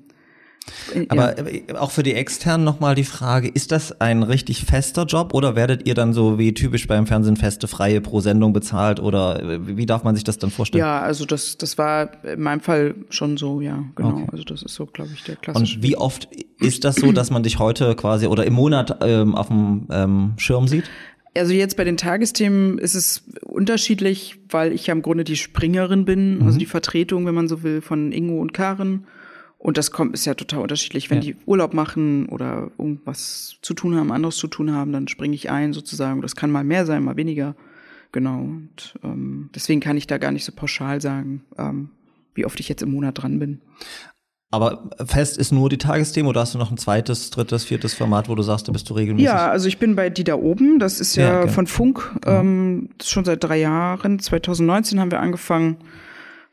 Aber ja. äh, auch für die Externen nochmal die Frage, ist das ein richtig fester Job oder werdet ihr dann so wie typisch beim Fernsehen feste Freie pro Sendung bezahlt oder äh, wie darf man sich das dann vorstellen? Ja, also das, das war in meinem Fall schon so, ja, genau. Okay. Also das ist so, glaube ich, der klassische. Und wie oft ist das so, dass man dich heute quasi oder im Monat ähm, auf dem ähm, Schirm sieht? Also jetzt bei den Tagesthemen ist es unterschiedlich, weil ich ja im Grunde die Springerin bin, also die Vertretung, wenn man so will, von Ingo und Karen. Und das kommt, ist ja total unterschiedlich. Wenn Ja. die Urlaub machen oder irgendwas zu tun haben, anderes zu tun haben, dann springe ich ein sozusagen. Das kann mal mehr sein, mal weniger. Genau. Und ähm, deswegen kann ich da gar nicht so pauschal sagen, ähm, wie oft ich jetzt im Monat dran bin. Aber fest ist nur die Tagesthemen oder hast du noch ein zweites, drittes, viertes Format, wo du sagst, da bist du regelmäßig? Ja, also ich bin bei Die da oben. Das ist ja, Ja, okay. von Funk. Ähm, das ist schon seit drei Jahren. 2019 haben wir angefangen.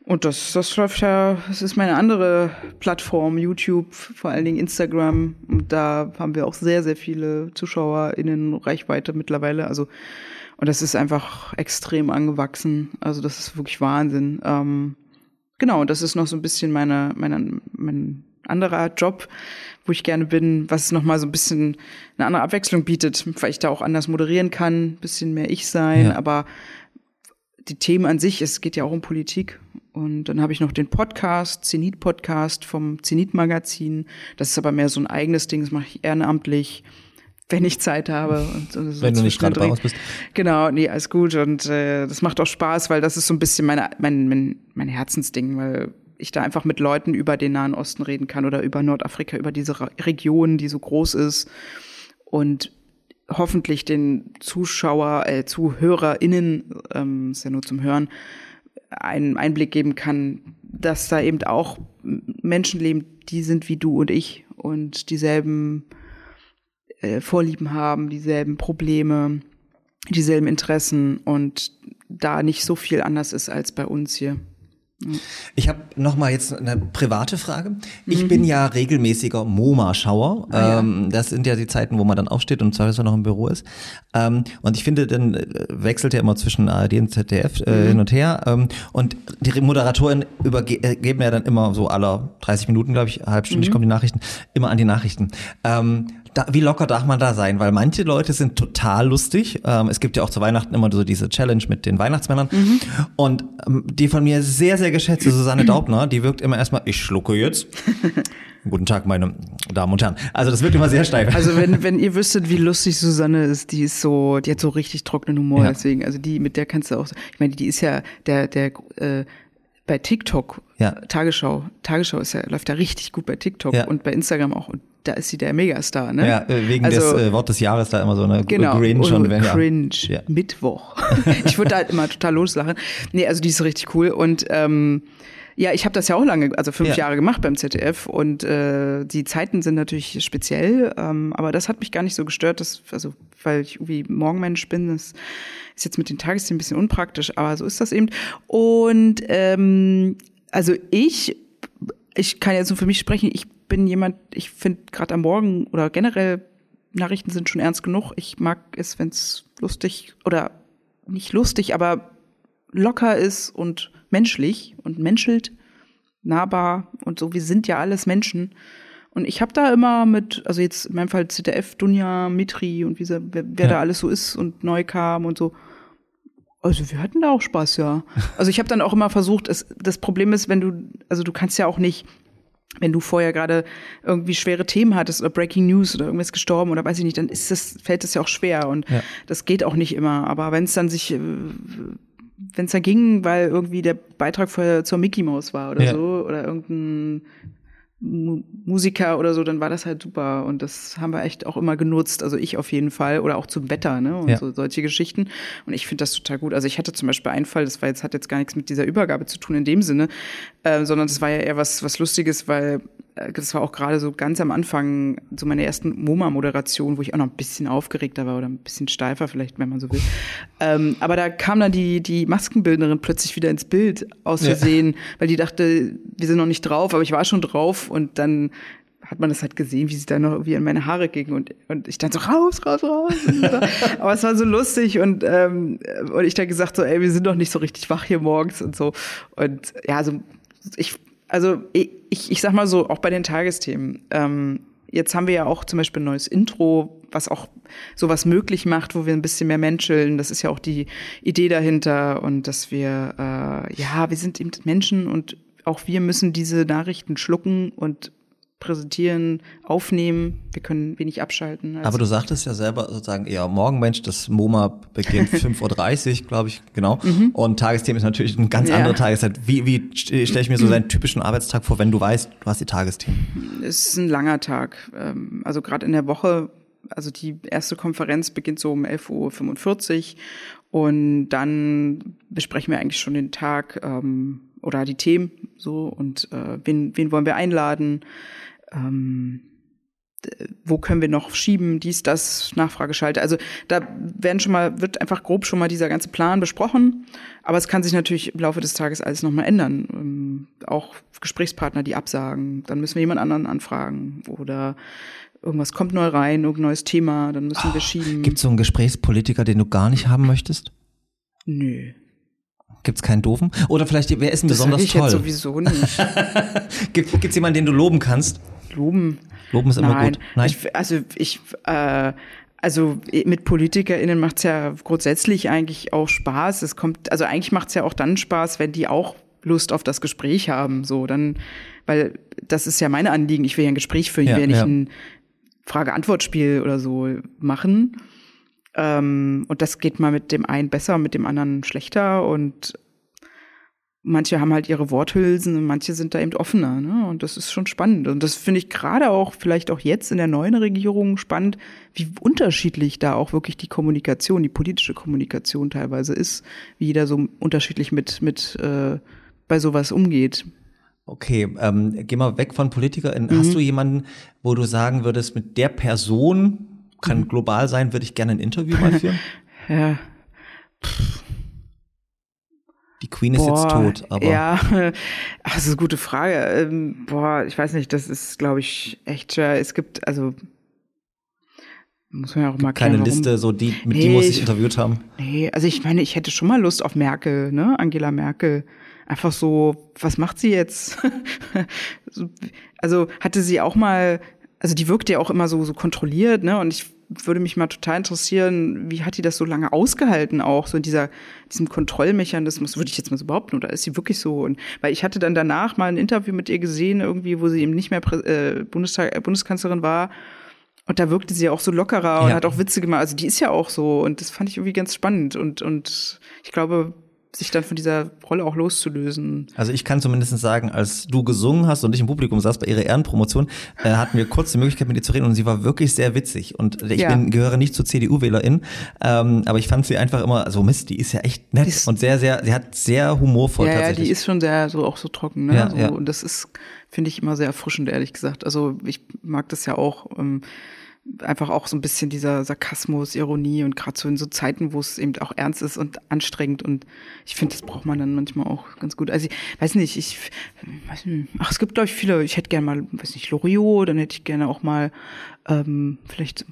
Und das, das läuft ja, das ist meine andere Plattform, YouTube, vor allen Dingen Instagram. Und da haben wir auch sehr, sehr viele ZuschauerInnen Reichweite mittlerweile. Also, und das ist einfach extrem angewachsen. Also, das ist wirklich Wahnsinn. Ähm, genau, und das ist noch so ein bisschen meine, meine, mein anderer Job, wo ich gerne bin, was nochmal so ein bisschen eine andere Abwechslung bietet, weil ich da auch anders moderieren kann, ein bisschen mehr ich sein, Ja. aber die Themen an sich, es geht ja auch um Politik. Und dann habe ich noch den Podcast, Zenit-Podcast vom Zenit-Magazin. Das ist aber mehr so ein eigenes Ding, das mache ich ehrenamtlich, wenn ich Zeit habe. Und, und so Wenn du nicht gerade bei uns bist. Genau, nee, alles gut. Und äh, das macht auch Spaß, weil das ist so ein bisschen meine, mein, mein, mein Herzensding, weil ich da einfach mit Leuten über den Nahen Osten reden kann oder über Nordafrika, über diese Region, die so groß ist. Und hoffentlich den Zuschauer, äh, ZuhörerInnen, ähm, ist ja nur zum Hören, einen Einblick geben kann, dass da eben auch Menschen leben, die sind wie du und ich und dieselben äh, Vorlieben haben, dieselben Probleme, dieselben Interessen und da nicht so viel anders ist als bei uns hier. Ich habe noch mal jetzt eine private Frage. Ich mhm. bin ja regelmäßiger MoMA-Schauer. Ah, ja. ähm, das sind ja die Zeiten, wo man dann aufsteht und zweifelsfall noch im Büro ist. Ähm, und ich finde, dann äh, wechselt ja immer zwischen ARD und ZDF äh, mhm. hin und her. Ähm, und die Moderatoren übergeben äh, ja dann immer so alle 30 Minuten, glaube ich, halbstündig mhm. kommen die Nachrichten, immer an die Nachrichten. Da, wie locker darf man da sein? Weil manche Leute sind total lustig. Ähm, es gibt ja auch zu Weihnachten immer so diese Challenge mit den Weihnachtsmännern. Mhm. Und ähm, die von mir sehr, sehr geschätzte Susanne [clears throat] Daubner, die wirkt immer erstmal, ich schlucke jetzt. [laughs] Guten Tag, meine Damen und Herren. Also das wirkt immer sehr steif. Also wenn, [laughs] wenn ihr wüsstet, wie lustig Susanne ist, die ist so, die hat so richtig trockenen Humor, ja. deswegen, also die, mit der kannst du auch, ich meine, die ist ja der, der, äh, bei TikTok, ja. Tagesschau, Tagesschau ist ja, läuft ja richtig gut bei TikTok ja. und bei Instagram auch. Und da ist sie der Megastar, ne? Ja, äh, wegen also, des äh, Wort des Jahres da immer so eine genau, Cringe und wenn, Cringe, ja. Mittwoch. [laughs] [laughs] ich würde da halt immer total loslachen. Nee, also die ist richtig cool und ähm, ja, ich habe das ja auch lange, also fünf ja. Jahre gemacht beim ZDF und äh, die Zeiten sind natürlich speziell, ähm, aber das hat mich gar nicht so gestört, dass, also weil ich irgendwie Morgenmensch bin, das ist jetzt mit den Tagesthemen ein bisschen unpraktisch, aber so ist das eben. Und ähm, also ich, ich kann jetzt so für mich sprechen, ich bin jemand, ich finde gerade am Morgen oder generell Nachrichten sind schon ernst genug. Ich mag es, wenn es lustig oder nicht lustig, aber locker ist und menschlich und menschelt, nahbar und so. Wir sind ja alles Menschen. Und ich habe da immer mit, also jetzt in meinem Fall ZDF, Dunja, Mitri und wie wer, wer ja. da alles so ist und neu kam und so. Also wir hatten da auch Spaß, ja. Also ich habe dann auch immer versucht, es, das Problem ist, wenn du, also du kannst ja auch nicht, wenn du vorher gerade irgendwie schwere Themen hattest oder Breaking News oder irgendwas gestorben oder weiß ich nicht, dann ist das, fällt das ja auch schwer und ja. das geht auch nicht immer. Aber wenn es dann sich äh, wenn es da ging, weil irgendwie der Beitrag vorher zur Mickey Mouse war oder ja. so oder irgendein Musiker oder so, dann war das halt super und das haben wir echt auch immer genutzt. Also ich auf jeden Fall oder auch zum Wetter, ne? Und ja. so solche Geschichten. Und ich finde das total gut. Also ich hatte zum Beispiel einen Fall, das war jetzt hat jetzt gar nichts mit dieser Übergabe zu tun in dem Sinne, äh, sondern das war ja eher was was Lustiges, weil das war auch gerade so ganz am Anfang, so meine ersten MoMA-Moderation, wo ich auch noch ein bisschen aufgeregter war oder ein bisschen steifer vielleicht, wenn man so will. Ähm, aber da kam dann die, die Maskenbildnerin plötzlich wieder ins Bild aus Versehen, ja. weil die dachte, wir sind noch nicht drauf, aber ich war schon drauf und dann hat man das halt gesehen, wie sie da noch irgendwie an meine Haare ging und, und ich dann so raus, raus, raus. [laughs] Aber es war so lustig und, ähm, und ich dann gesagt so, ey, wir sind doch nicht so richtig wach hier morgens und so. Und ja, also ich also ich, ich sag mal so, auch bei den Tagesthemen. Ähm, jetzt haben wir ja auch zum Beispiel ein neues Intro, was auch sowas möglich macht, wo wir ein bisschen mehr menscheln. Das ist ja auch die Idee dahinter und dass wir, äh, ja, wir sind eben Menschen und auch wir müssen diese Nachrichten schlucken und präsentieren, aufnehmen. Wir können wenig abschalten. Also Aber du sagtest ja selber sozusagen eher Morgenmensch, das MoMA beginnt [laughs] 5.30 Uhr, glaube ich, genau. Mhm. Und Tagesthemen ist natürlich eine ganz ja. andere Tageszeit. Wie, wie stelle ich mir so seinen typischen Arbeitstag vor, wenn du weißt, du hast die Tagesthemen? Es ist ein langer Tag. Ähm, also gerade in der Woche, also die erste Konferenz beginnt so um 11.45 Uhr und dann besprechen wir eigentlich schon den Tag ähm, oder die Themen so und äh, wen, wen wollen wir einladen ähm, wo können wir noch schieben, dies, das, Nachfrageschalter. Also da werden schon mal, wird einfach grob schon mal dieser ganze Plan besprochen. Aber es kann sich natürlich im Laufe des Tages alles nochmal ändern. Ähm, auch Gesprächspartner, die absagen, dann müssen wir jemand anderen anfragen oder irgendwas kommt neu rein, irgendein neues Thema, dann müssen oh, wir schieben. Gibt es so einen Gesprächspolitiker, den du gar nicht haben möchtest? Nö. Gibt es keinen doofen? Oder vielleicht, wer ist denn das besonders ich toll? Jetzt sowieso nicht. [laughs] Gibt es jemanden, den du loben kannst? Loben. Loben ist immer Nein. gut. Nein. Ich, also ich, äh, also mit PolitikerInnen macht's ja grundsätzlich eigentlich auch Spaß. Es kommt, also eigentlich macht's ja auch dann Spaß, wenn die auch Lust auf das Gespräch haben. So, dann, weil das ist ja meine Anliegen. Ich will ja ein Gespräch führen, ich ja, will ja nicht ja. ein Frage-Antwort-Spiel oder so machen. Ähm, und das geht mal mit dem einen besser, mit dem anderen schlechter. Und manche haben halt ihre Worthülsen und manche sind da eben offener. Ne? Und das ist schon spannend. Und das finde ich gerade auch, vielleicht auch jetzt in der neuen Regierung spannend, wie unterschiedlich da auch wirklich die Kommunikation, die politische Kommunikation teilweise ist, wie jeder so unterschiedlich mit, mit äh, bei sowas umgeht. Okay, ähm, geh mal weg von PolitikerInnen. Mhm. Hast du jemanden, wo du sagen würdest, mit der Person, kann mhm. global sein, würde ich gerne ein Interview mal führen? [laughs] ja. Pff Queen ist jetzt tot, aber. Ja, [laughs] das ist eine gute Frage. Ähm, boah, ich weiß nicht, das ist, glaube ich, echt schwer. Es gibt, also muss man ja auch mal Keine Liste, so die, mit nee, die muss ich interviewt haben. Nee, also ich meine, ich hätte schon mal Lust auf Merkel, ne? Angela Merkel. Einfach so, was macht sie jetzt? [laughs] also hatte sie auch mal, also die wirkt ja auch immer so, so kontrolliert, ne? Und ich würde mich mal total interessieren, wie hat die das so lange ausgehalten auch, so in dieser, diesem Kontrollmechanismus, würde ich jetzt mal so behaupten, oder ist sie wirklich so? Und, weil ich hatte dann danach mal ein Interview mit ihr gesehen, irgendwie, wo sie eben nicht mehr äh, Bundestag, äh, Bundeskanzlerin war. Und da wirkte sie auch so lockerer und hat auch Witze gemacht. Also die ist ja auch so. Und das fand ich irgendwie ganz spannend. Und, und ich glaube, sich dann von dieser Rolle auch loszulösen. Also ich kann zumindest sagen, als du gesungen hast und ich im Publikum saß bei ihrer Ehrenpromotion, äh, hatten wir kurz die Möglichkeit mit ihr zu reden und sie war wirklich sehr witzig. Und ich ja. bin, gehöre nicht zur CDU-Wählerin, ähm, aber ich fand sie einfach immer, so Mist, die ist ja echt nett ist, und sehr, sehr, sie hat sehr humorvoll ja, tatsächlich. Ja, die ist schon sehr, so auch so trocken, ne? Ja, so, ja. Und das ist, finde ich immer sehr erfrischend, ehrlich gesagt. Also ich mag das ja auch. Ähm, einfach auch so ein bisschen dieser Sarkasmus, Ironie und gerade so in so Zeiten, wo es eben auch ernst ist und anstrengend und ich finde, das braucht man dann manchmal auch ganz gut. Also ich weiß nicht, ich weiß nicht, ach, es gibt glaube ich viele, ich hätte gerne mal, weiß nicht, Loriot, dann hätte ich gerne auch mal ähm, vielleicht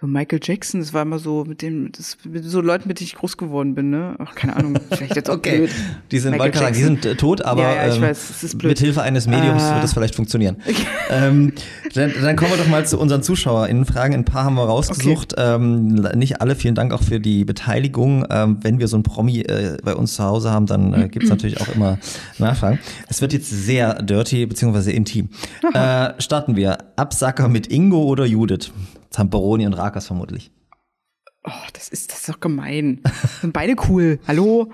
so Michael Jackson, das war immer so mit dem, das, mit so Leuten, mit denen ich groß geworden bin, ne? Ach, keine Ahnung, vielleicht jetzt auch okay. blöd. Die sind, Michael sagen, die sind äh, tot, aber ja, ja, ähm, weiß, mit Hilfe eines Mediums ah. wird das vielleicht funktionieren. [laughs] Okay. Ähm, dann, dann kommen wir doch mal zu unseren ZuschauerInnen-Fragen. Ein paar haben wir rausgesucht. Okay. Ähm, nicht alle, vielen Dank auch für die Beteiligung. Ähm, wenn wir so ein Promi äh, bei uns zu Hause haben, dann äh, [clears throat] gibt es natürlich auch immer Nachfragen. Es wird jetzt sehr dirty, beziehungsweise intim. Äh, starten wir. Absacker mit Ingo oder Judith? Zamperoni und Rakas vermutlich. Oh, das ist, das ist doch gemein. sind beide cool. Hallo?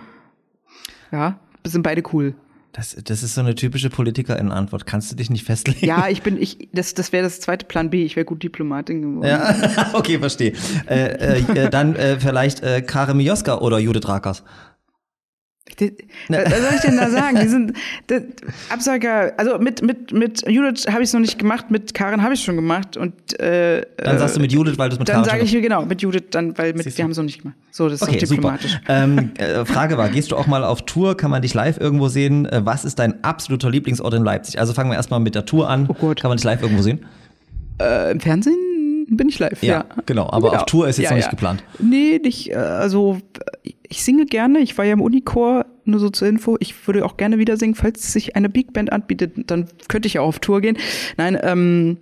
Ja, sind beide cool. Das, das ist so eine typische Politikerin-Antwort. Kannst du dich nicht festlegen? Ja, ich bin, ich, das, das wäre das zweite Plan B. Ich wäre gut Diplomatin geworden. Ja, [laughs] okay, verstehe. Äh, äh, dann äh, vielleicht äh, Karin Mioska oder Judith Rakas. Was soll ich denn da [laughs] sagen? Die sind das, Absager. Also mit mit mit Judith habe ich es noch nicht gemacht, mit Karin habe ich schon gemacht und äh, dann sagst du mit Judith, weil du es mit Karin Dann sage ich genau mit Judith, dann weil mit wir haben es noch nicht gemacht. So, das ist okay, diplomatisch. Ähm, äh, Frage war, gehst du auch mal auf Tour? Kann man dich live irgendwo sehen? Äh, was ist dein absoluter Lieblingsort in Leipzig? Also fangen wir erstmal mit der Tour an. Oh Gott. Kann man dich live irgendwo sehen? Äh, Im Fernsehen bin ich live, ja. ja. Genau, aber genau. auf Tour ist jetzt ja, noch nicht ja. geplant. Nee, nicht, äh, also ich singe gerne, ich war ja im Unichor, nur so zur Info. Ich würde auch gerne wieder singen, falls sich eine Big Band anbietet, dann könnte ich ja auch auf Tour gehen. Nein, ähm,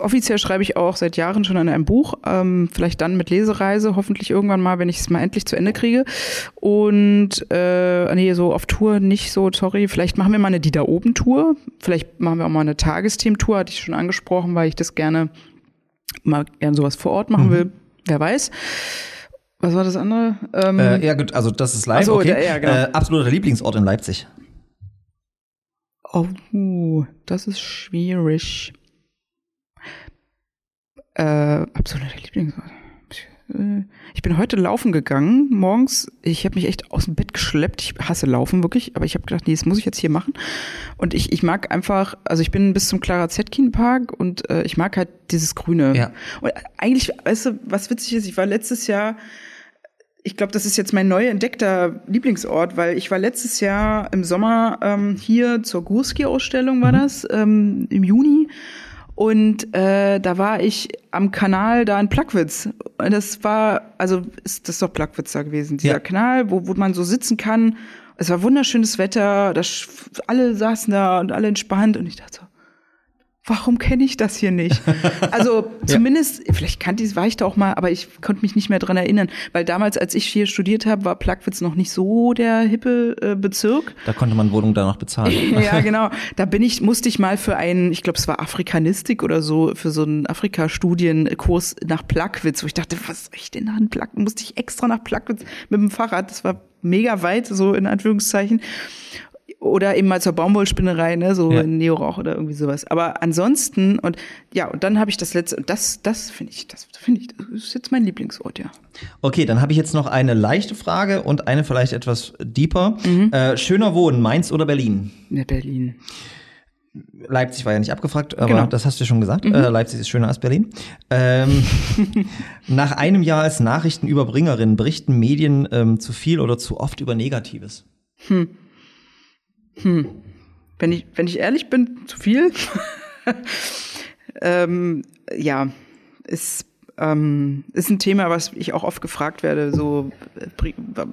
offiziell schreibe ich auch seit Jahren schon an einem Buch, ähm, vielleicht dann mit Lesereise, hoffentlich irgendwann mal, wenn ich es mal endlich zu Ende kriege. Und äh, nee, so auf Tour nicht so, sorry, vielleicht machen wir mal eine Die da oben Tour, vielleicht machen wir auch mal eine Tagesthementour, hatte ich schon angesprochen, weil ich das gerne mal gern sowas vor Ort machen mhm. will, wer weiß. Was war das andere? Ähm, äh, ja, gut, also das ist live. So, okay. Der, ja, genau. äh, absoluter Lieblingsort in Leipzig. Oh, das ist schwierig. Äh, absoluter Lieblingsort. Äh, ich bin heute laufen gegangen, morgens. Ich habe mich echt aus dem Bett geschleppt. Ich hasse Laufen wirklich, aber ich habe gedacht, nee, das muss ich jetzt hier machen. Und ich, ich mag einfach, also ich bin bis zum Clara Zetkin Park und äh, ich mag halt dieses Grüne. Ja. Und eigentlich, weißt du, was witzig ist, ich war letztes Jahr ich glaube, das ist jetzt mein neu entdeckter Lieblingsort, weil ich war letztes Jahr im Sommer ähm, hier zur Gurski-Ausstellung, war mhm. das, ähm, im Juni. Und äh, da war ich am Kanal da in Plagwitz. Und das war, also ist das doch Plagwitz da gewesen, dieser ja. Kanal, wo, wo man so sitzen kann. Es war wunderschönes Wetter, das, alle saßen da und alle entspannt. Und ich dachte so, warum kenne ich das hier nicht? [laughs] Also zumindest, ja. vielleicht kannte ich, war ich da auch mal, aber ich konnte mich nicht mehr dran erinnern, weil damals, als ich hier studiert habe, war Plagwitz noch nicht so der hippe äh, Bezirk. Da konnte man Wohnung danach bezahlen. [laughs] ja, [laughs] genau. Da bin ich, musste ich mal für einen, ich glaube, es war Afrikanistik oder so, für so einen Afrika-Studienkurs nach Plagwitz, wo ich dachte, was soll ich denn nach Plagwitz? Musste ich extra nach Plagwitz mit dem Fahrrad, das war mega weit, so in Anführungszeichen oder eben mal zur Baumwollspinnerei, ne, so ja. Neorauch oder irgendwie sowas. Aber ansonsten und ja, und dann habe ich das letzte, das, das finde ich, das finde ich, das ist jetzt mein Lieblingsort, ja. Okay, dann habe ich jetzt noch eine leichte Frage und eine vielleicht etwas deeper. Mhm. Äh, schöner Wohnen, Mainz oder Berlin? Ne, Berlin. Leipzig war ja nicht abgefragt, aber genau. das hast du schon gesagt. Mhm. Äh, Leipzig ist schöner als Berlin. Ähm, [laughs] nach einem Jahr als Nachrichtenüberbringerin berichten Medien ähm, zu viel oder zu oft über Negatives? Hm. Hm. Wenn ich, wenn ich ehrlich bin, zu viel. [laughs] ähm, ja, ist, ähm, ist ein Thema, was ich auch oft gefragt werde. So,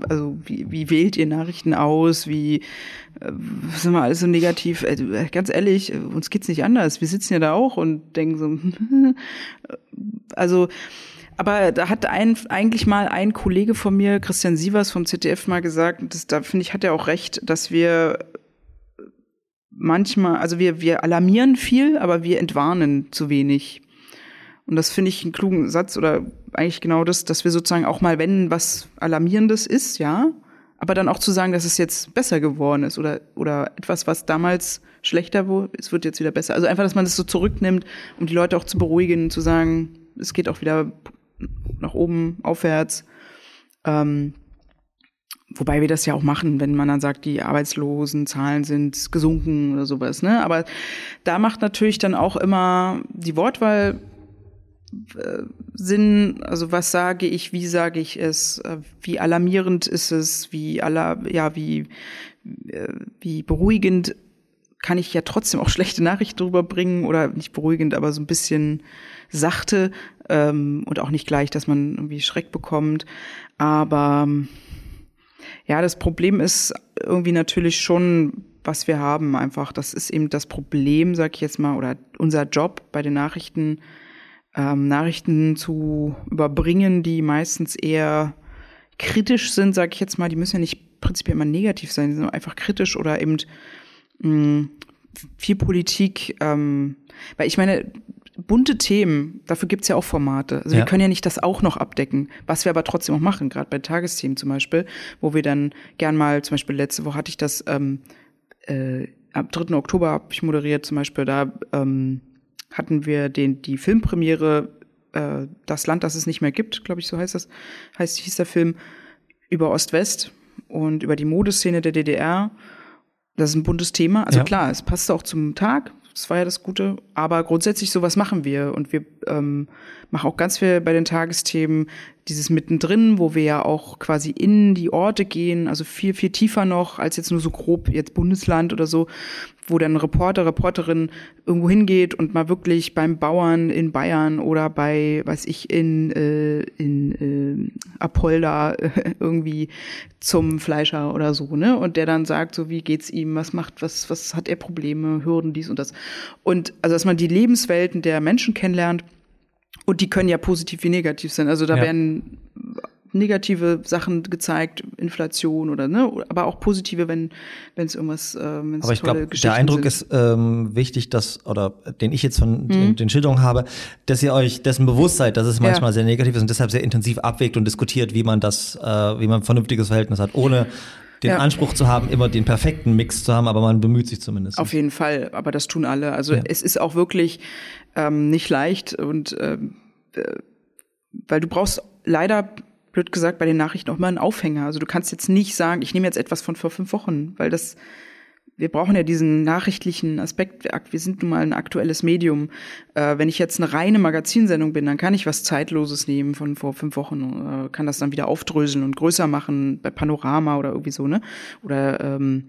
also wie, wie wählt ihr Nachrichten aus? Wie äh, sind wir alles so negativ? Also, ganz ehrlich, uns geht's nicht anders. Wir sitzen ja da auch und denken so, [laughs] also aber da hat ein, eigentlich mal ein Kollege von mir, Christian Sievers vom ZDF, mal gesagt, das, da finde ich, hat er auch recht, dass wir manchmal, also wir, wir alarmieren viel, aber wir entwarnen zu wenig. Und das finde ich einen klugen Satz oder eigentlich genau das, dass wir sozusagen auch mal, wenn was Alarmierendes ist, ja, aber dann auch zu sagen, dass es jetzt besser geworden ist oder, oder etwas, was damals schlechter wurde, es wird jetzt wieder besser. Also einfach, dass man das so zurücknimmt, um die Leute auch zu beruhigen, zu sagen, es geht auch wieder nach oben, aufwärts. Ähm, Wobei wir das ja auch machen, wenn man dann sagt, die Arbeitslosenzahlen sind gesunken oder sowas. Ne? Aber da macht natürlich dann auch immer die Wortwahl äh, Sinn, also was sage ich, wie sage ich es, äh, wie alarmierend ist es, wie aller, ja, wie, äh, wie beruhigend kann ich ja trotzdem auch [laughs] schlechte Nachrichten drüber bringen oder nicht beruhigend, aber so ein bisschen sachte ähm, und auch nicht gleich, dass man irgendwie Schreck bekommt. Aber ja, das Problem ist irgendwie natürlich schon, was wir haben einfach. Das ist eben das Problem, sag ich jetzt mal, oder unser Job bei den Nachrichten, ähm, Nachrichten zu überbringen, die meistens eher kritisch sind, sag ich jetzt mal. Die müssen ja nicht prinzipiell immer negativ sein, die sind einfach kritisch oder eben mh, viel Politik. Ähm, weil ich meine, bunte Themen, dafür gibt's ja auch Formate. Also ja. wir können ja nicht das auch noch abdecken, was wir aber trotzdem auch machen, gerade bei Tagesthemen zum Beispiel, wo wir dann gern mal, zum Beispiel letzte Woche hatte ich das, ähm, äh, am 3. Oktober habe ich moderiert zum Beispiel, da ähm, hatten wir den, die Filmpremiere äh, Das Land, das es nicht mehr gibt, glaube ich, so heißt das, heißt, hieß der Film, über Ost-West und über die Modeszene der DDR. Das ist ein buntes Thema. Also ja. klar, es passt auch zum Tag, das war ja das Gute. Aber grundsätzlich sowas machen wir. Und wir ähm, machen auch ganz viel bei den Tagesthemen dieses mittendrin, wo wir ja auch quasi in die Orte gehen, also viel, viel tiefer noch als jetzt nur so grob jetzt Bundesland oder so, wo dann Reporter, Reporterin irgendwo hingeht und mal wirklich beim Bauern in Bayern oder bei, weiß ich, in, äh, in äh, Apolda [laughs] irgendwie zum Fleischer oder so, ne? Und der dann sagt, so wie geht's ihm, was macht, was, was hat er Probleme, Hürden, dies und das. Und also dass man die Lebenswelten der Menschen kennenlernt und die können ja positiv wie negativ sein. Also da ja. werden negative Sachen gezeigt, Inflation oder ne, aber auch positive, wenn wenn es irgendwas, äh, wenn es Aber ich glaube, der Eindruck sind. ist ähm, wichtig, dass oder den ich jetzt von mhm. den, den, Schilderungen habe, dass ihr euch dessen bewusst seid, dass es manchmal ja. sehr negativ ist und deshalb sehr intensiv abwägt und diskutiert, wie man das, äh, wie man ein vernünftiges Verhältnis hat, ohne den ja. Anspruch zu haben, immer den perfekten Mix zu haben, aber man bemüht sich zumindest. Auf jeden Fall, aber das tun alle. Also ja. es ist auch wirklich ähm, nicht leicht und ähm, äh, weil du brauchst leider blöd gesagt bei den Nachrichten auch mal einen Aufhänger. Also du kannst jetzt nicht sagen, ich nehme jetzt etwas von vor fünf Wochen, weil das wir brauchen ja diesen nachrichtlichen Aspekt. Wir sind nun mal ein aktuelles Medium. Äh, wenn ich jetzt eine reine Magazinsendung bin, dann kann ich was Zeitloses nehmen von vor fünf Wochen, äh, kann das dann wieder aufdröseln und größer machen bei Panorama oder irgendwie so, ne? Oder ähm,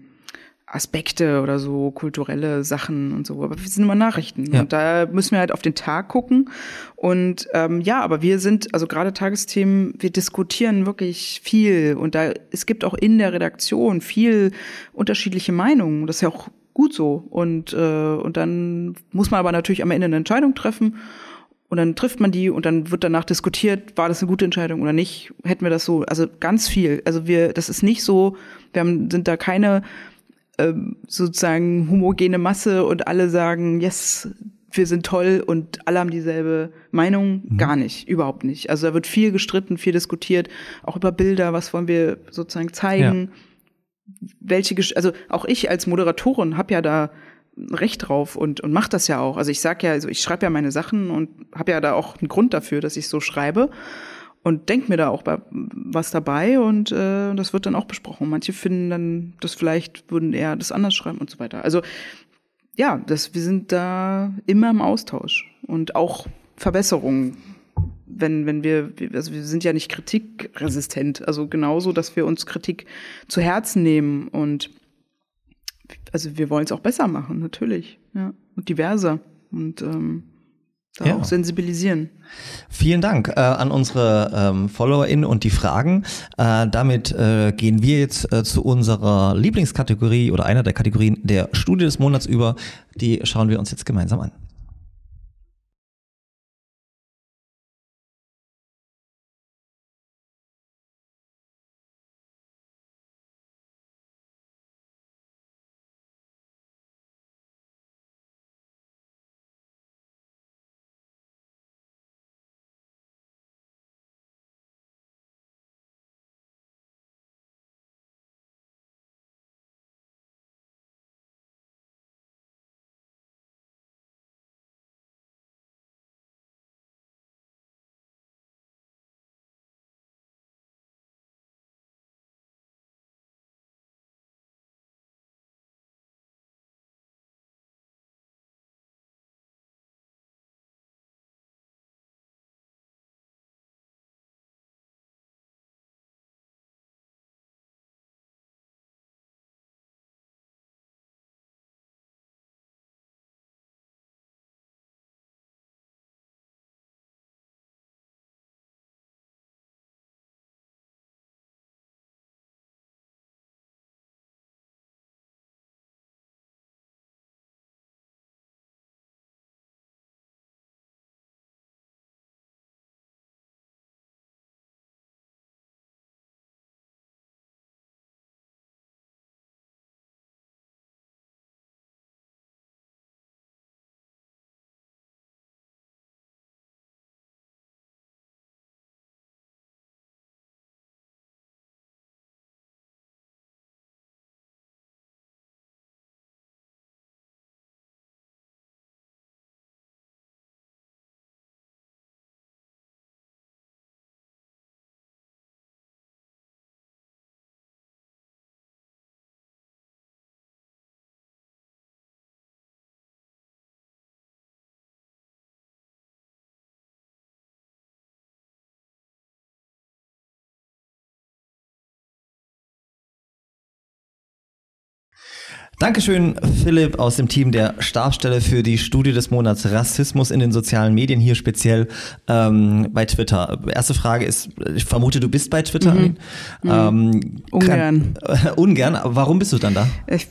Aspekte oder so kulturelle Sachen und so. Aber wir sind immer Nachrichten. Ja. Und da müssen wir halt auf den Tag gucken. Und ähm, ja, aber wir sind, also gerade Tagesthemen, wir diskutieren wirklich viel. Und da es gibt auch in der Redaktion viel unterschiedliche Meinungen. Das ist ja auch gut so. Und, äh, und dann muss man aber natürlich am Ende eine Entscheidung treffen. Und dann trifft man die und dann wird danach diskutiert, war das eine gute Entscheidung oder nicht? Hätten wir das so, also ganz viel. Also wir, das ist nicht so, wir haben, sind da keine ähm, sozusagen homogene Masse und alle sagen, yes, wir sind toll und alle haben dieselbe Meinung. Mhm. Gar nicht, überhaupt nicht. Also da wird viel gestritten, viel diskutiert, auch über Bilder, was wollen wir sozusagen zeigen. Ja. Welche, also auch ich als Moderatorin habe ja da Recht drauf und, und mache das ja auch. Also ich sag ja, also ich schreibe ja meine Sachen und habe ja da auch einen Grund dafür, dass ich so schreibe und denk mir da auch was dabei und äh, das wird dann auch besprochen. Manche finden dann, das vielleicht würden eher das anders schreiben und so weiter. Also ja, das, wir sind da immer im Austausch und auch Verbesserungen. Wenn, wenn wir, also wir sind ja nicht kritikresistent, also genauso, dass wir uns Kritik zu Herzen nehmen und also wir wollen es auch besser machen, natürlich, ja, und diverser und ähm, da ja. auch sensibilisieren. Vielen Dank äh, an unsere ähm, FollowerInnen und die Fragen. Äh, damit äh, gehen wir jetzt äh, zu unserer Lieblingskategorie oder einer der Kategorien der Studie des Monats über. Die schauen wir uns jetzt gemeinsam an. Dankeschön, Philipp aus dem Team der Stabstelle für die Studie des Monats Rassismus in den sozialen Medien, hier speziell ähm, bei Twitter. Erste Frage ist, ich vermute, du bist bei Twitter. Mhm. Mhm. Ähm, ungern. Kann, äh, [laughs] ungern, warum bist du dann da? Ich,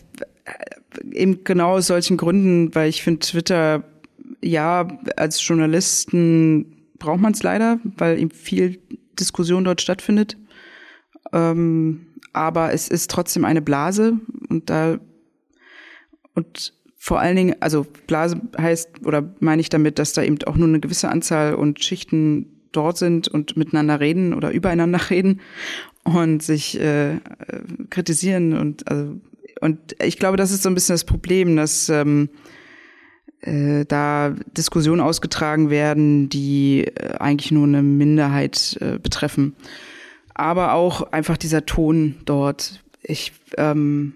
äh, eben genau aus solchen Gründen, weil ich finde Twitter, ja, als Journalisten braucht man es leider, weil eben viel Diskussion dort stattfindet. Ähm, aber es ist trotzdem eine Blase und da und vor allen Dingen, also Blase heißt oder meine ich damit, dass da eben auch nur eine gewisse Anzahl und Schichten dort sind und miteinander reden oder übereinander [laughs] reden und sich äh, kritisieren und also und ich glaube, das ist so ein bisschen das Problem, dass ähm, äh, da Diskussionen ausgetragen werden, die äh, eigentlich nur eine Minderheit äh, betreffen. Aber auch einfach dieser Ton dort. Ich ähm,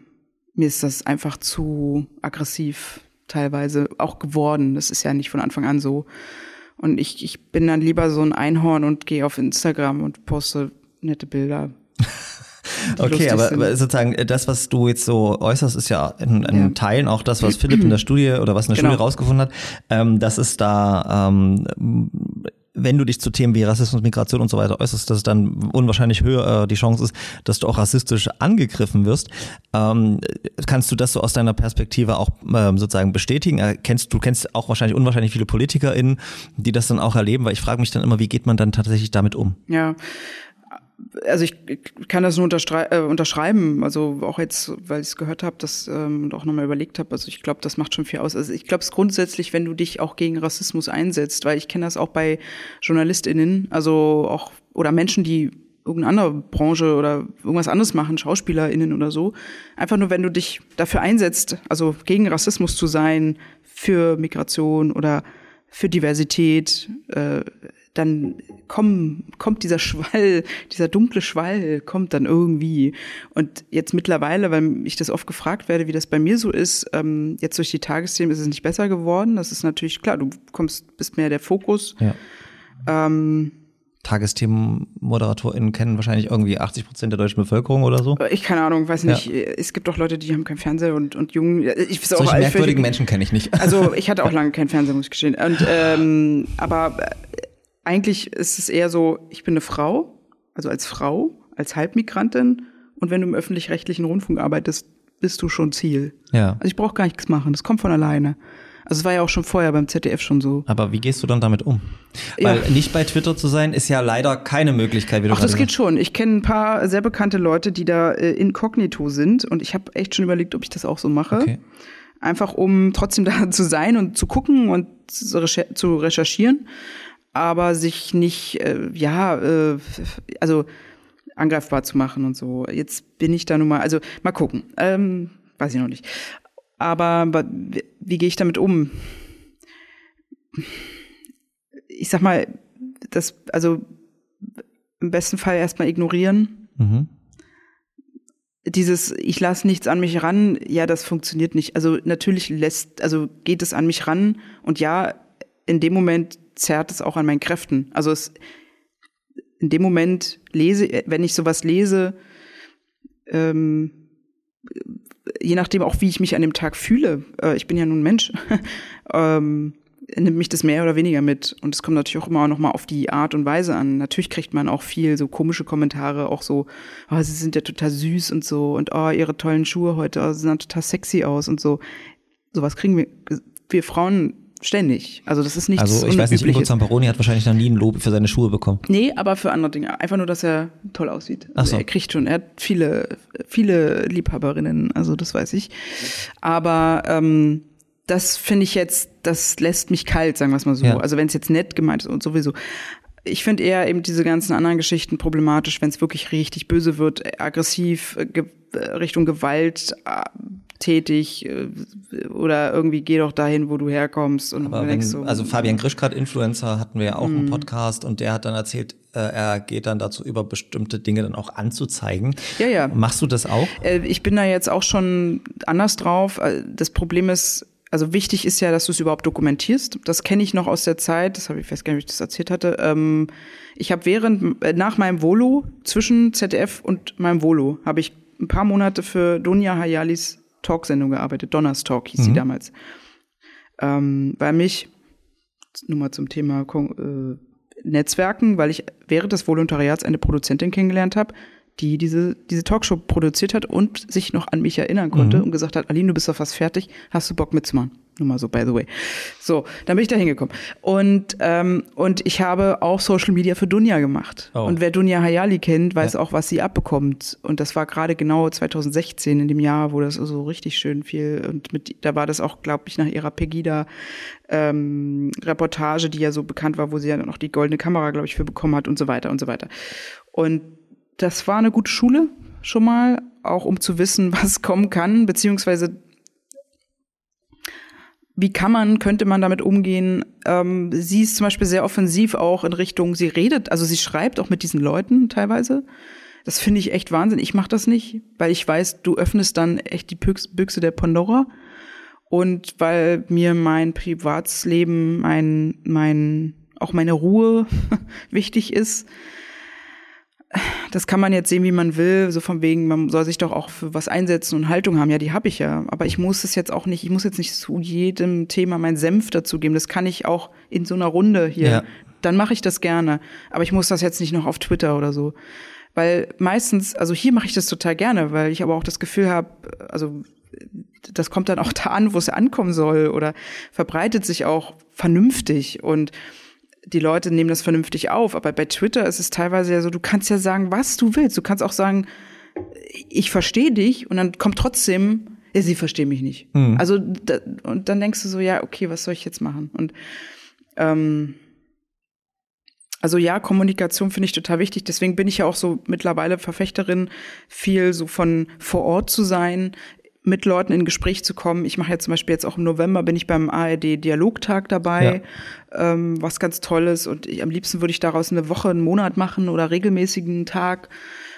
mir ist das einfach zu aggressiv teilweise auch geworden. Das ist ja nicht von Anfang an so. Und ich, ich bin dann lieber so ein Einhorn und gehe auf Instagram und poste nette Bilder. [laughs] Okay, aber, aber, sozusagen äh, das, was du jetzt so äußerst, ist ja in, in ja. Teilen auch das, was Philipp in der [clears throat] Studie oder was in der genau. Studie rausgefunden hat, ähm, dass es da ähm, wenn du dich zu Themen wie Rassismus, Migration und so weiter äußerst, dass es dann unwahrscheinlich höher äh, die Chance ist, dass du auch rassistisch angegriffen wirst. Ähm, kannst du das so aus deiner Perspektive auch ähm, sozusagen bestätigen? Äh, du kennst auch wahrscheinlich unwahrscheinlich viele PolitikerInnen, die das dann auch erleben, weil ich frage mich dann immer, wie geht man dann tatsächlich damit um? Ja, also ich kann das nur äh, unterschreiben, also auch jetzt, weil ich es gehört habe, das ähm, und auch nochmal überlegt habe, also ich glaube, das macht schon viel aus. Also ich glaube es grundsätzlich, wenn du dich auch gegen Rassismus einsetzt, weil ich kenne das auch bei JournalistInnen, also auch oder Menschen, die irgendeine andere Branche oder irgendwas anderes machen, SchauspielerInnen oder so. Einfach nur, wenn du dich dafür einsetzt, also gegen Rassismus zu sein, für Migration oder für Diversität, äh, dann komm, kommt dieser Schwall, dieser dunkle Schwall kommt dann irgendwie. Und jetzt mittlerweile, weil ich das oft gefragt werde, wie das bei mir so ist, ähm, jetzt durch die Tagesthemen ist es nicht besser geworden. Das ist natürlich klar, du kommst, bist mehr der Fokus. Ja. Ähm, Tagesthemen-ModeratorInnen kennen wahrscheinlich irgendwie 80 Prozent der deutschen Bevölkerung oder so. Ich keine Ahnung, weiß nicht. Ja. Es gibt auch Leute, die haben keinen Fernseher und, und jungen. Ich Solche auch merkwürdigen Menschen kenne ich nicht. Also ich hatte auch [laughs] lange keinen Fernseher, muss ich gestehen. Und, ähm, aber eigentlich ist es eher so, ich bin eine Frau, also als Frau, als Halbmigrantin und wenn du im öffentlich-rechtlichen Rundfunk arbeitest, bist du schon Ziel. Ja. Also ich brauche gar nichts machen, das kommt von alleine. Also es war ja auch schon vorher beim ZDF schon so. Aber wie gehst du dann damit um? Weil ja. nicht bei Twitter zu sein, ist ja leider keine Möglichkeit. Wie du Ach, das geht schon. Ich kenne ein paar sehr bekannte Leute, die da äh, inkognito sind und ich habe echt schon überlegt, ob ich das auch so mache. Okay. Einfach um trotzdem [laughs] da zu sein und zu gucken und zu recherchieren aber sich nicht, äh, ja, äh, also angreifbar zu machen und so. Jetzt bin ich da nun mal, also mal gucken. Ähm, weiß ich noch nicht. Aber wie, wie gehe ich damit um? Ich sag mal, das, also im besten Fall erstmal ignorieren. Mhm. Dieses, ich lasse nichts an mich ran, ja, das funktioniert nicht. Also natürlich lässt, also geht es an mich ran und ja, in dem Moment zerrt es auch an meinen Kräften. Also es, in dem Moment lese, wenn ich sowas lese, ähm, je nachdem auch, wie ich mich an dem Tag fühle, äh, ich bin ja nun Mensch, [laughs] ähm, nimmt mich das mehr oder weniger mit. Und es kommt natürlich auch immer noch mal auf die Art und Weise an. Natürlich kriegt man auch viel so komische Kommentare, auch so, oh, sie sind ja total süß und so und oh, ihre tollen Schuhe heute, oh, sie sehen total sexy aus und so. Sowas kriegen wir, wir Frauen Ständig. Also das ist nichts Also ich weiß nicht, Ugo Zamperoni hat wahrscheinlich noch nie ein Lob für seine Schuhe bekommen. Nee, aber für andere Dinge. Einfach nur, dass er toll aussieht. Also Ach so. Er kriegt schon, er hat viele, viele Liebhaberinnen, also das weiß ich. Aber ähm, das finde ich jetzt, das lässt mich kalt, sagen wir es mal so. Ja. Also wenn es jetzt nett gemeint ist und sowieso. Ich finde eher eben diese ganzen anderen Geschichten problematisch, wenn es wirklich richtig böse wird, aggressiv, ge Richtung Gewalt, tätig äh, oder irgendwie geh doch dahin, wo du herkommst. Und Aber wenn, so, also Fabian Grischkat, Influencer, hatten wir ja auch mhm. einen Podcast und der hat dann erzählt, äh, er geht dann dazu über bestimmte Dinge dann auch anzuzeigen. Ja, ja. Machst du das auch? Äh, ich bin da jetzt auch schon anders drauf. Das Problem ist, also wichtig ist ja, dass du es überhaupt dokumentierst. Das kenne ich noch aus der Zeit, das habe ich, weiß gar nicht, wie ich das erzählt hatte. Ähm, ich habe während, nach meinem Volo, zwischen ZDF und meinem Volo, habe ich ein paar Monate für Dunja Hayalis Talksendung gearbeitet. Donners Talk hieß mhm. sie damals. Ähm, bei mich, nur mal zum Thema äh, Netzwerken, weil ich während des Volontariats eine Produzentin kennengelernt habe, die diese, diese Talkshow produziert hat und sich noch an mich erinnern konnte mhm. und gesagt hat, Aline, du bist doch fast fertig, hast du Bock mitzumachen? Nur mal so, by the way. So, dann bin ich da hingekommen. Und, ähm, und ich habe auch Social Media für Dunja gemacht. Oh. Und wer Dunja Hayali kennt, weiß ja. auch, was sie abbekommt. Und das war gerade genau 2016, in dem Jahr, wo das so richtig schön viel, und mit, da war das auch, glaube ich, nach ihrer Pegida ähm, Reportage, die ja so bekannt war, wo sie ja dann auch die goldene Kamera, glaube ich, für bekommen hat und so weiter und so weiter. Und das war eine gute Schule schon mal, auch um zu wissen, [laughs] was kommen kann, beziehungsweise wie kann man, könnte man damit umgehen? Ähm, sie ist zum Beispiel sehr offensiv auch in Richtung, sie redet, also sie schreibt auch mit diesen Leuten teilweise. Das finde ich echt Wahnsinn. Ich mache das nicht, weil ich weiß, du öffnest dann echt die Büchse der Pandora. Und weil mir mein Privatsleben, mein, mein, auch meine Ruhe [laughs] wichtig ist, das kann man jetzt sehen, wie man will, so von wegen, man soll sich doch auch für was einsetzen und Haltung haben. Ja, die habe ich ja. Aber ich muss es jetzt auch nicht, ich muss jetzt nicht zu jedem Thema meinen Senf dazugeben. Das kann ich auch in so einer Runde hier. Ja. dann mache ich das gerne. Aber ich muss das jetzt nicht noch auf Twitter oder so. Weil meistens, also hier mache ich das total gerne, weil ich aber auch das Gefühl habe, also das kommt dann auch da an, wo es ankommen soll oder verbreitet sich auch vernünftig und die Leute nehmen das vernünftig auf. Aber bei Twitter ist es teilweise ja so, du kannst ja sagen, was du willst. Du kannst auch sagen, ich verstehe dich und dann kommt trotzdem, ja, sie verstehen mich nicht. Mhm. Also da, und dann denkst du so, ja, okay, was soll ich jetzt machen? Und ähm, also ja, Kommunikation finde ich total wichtig. Deswegen bin ich ja auch so mittlerweile Verfechterin, viel so von vor Ort zu sein, mit Leuten in Gespräch zu kommen. Ich mache ja zum Beispiel jetzt auch im November bin ich beim ARD Dialogtag dabei, ja. ähm, was ganz Tolles. Und ich, am liebsten würde ich daraus eine Woche, einen Monat machen oder regelmäßigen Tag,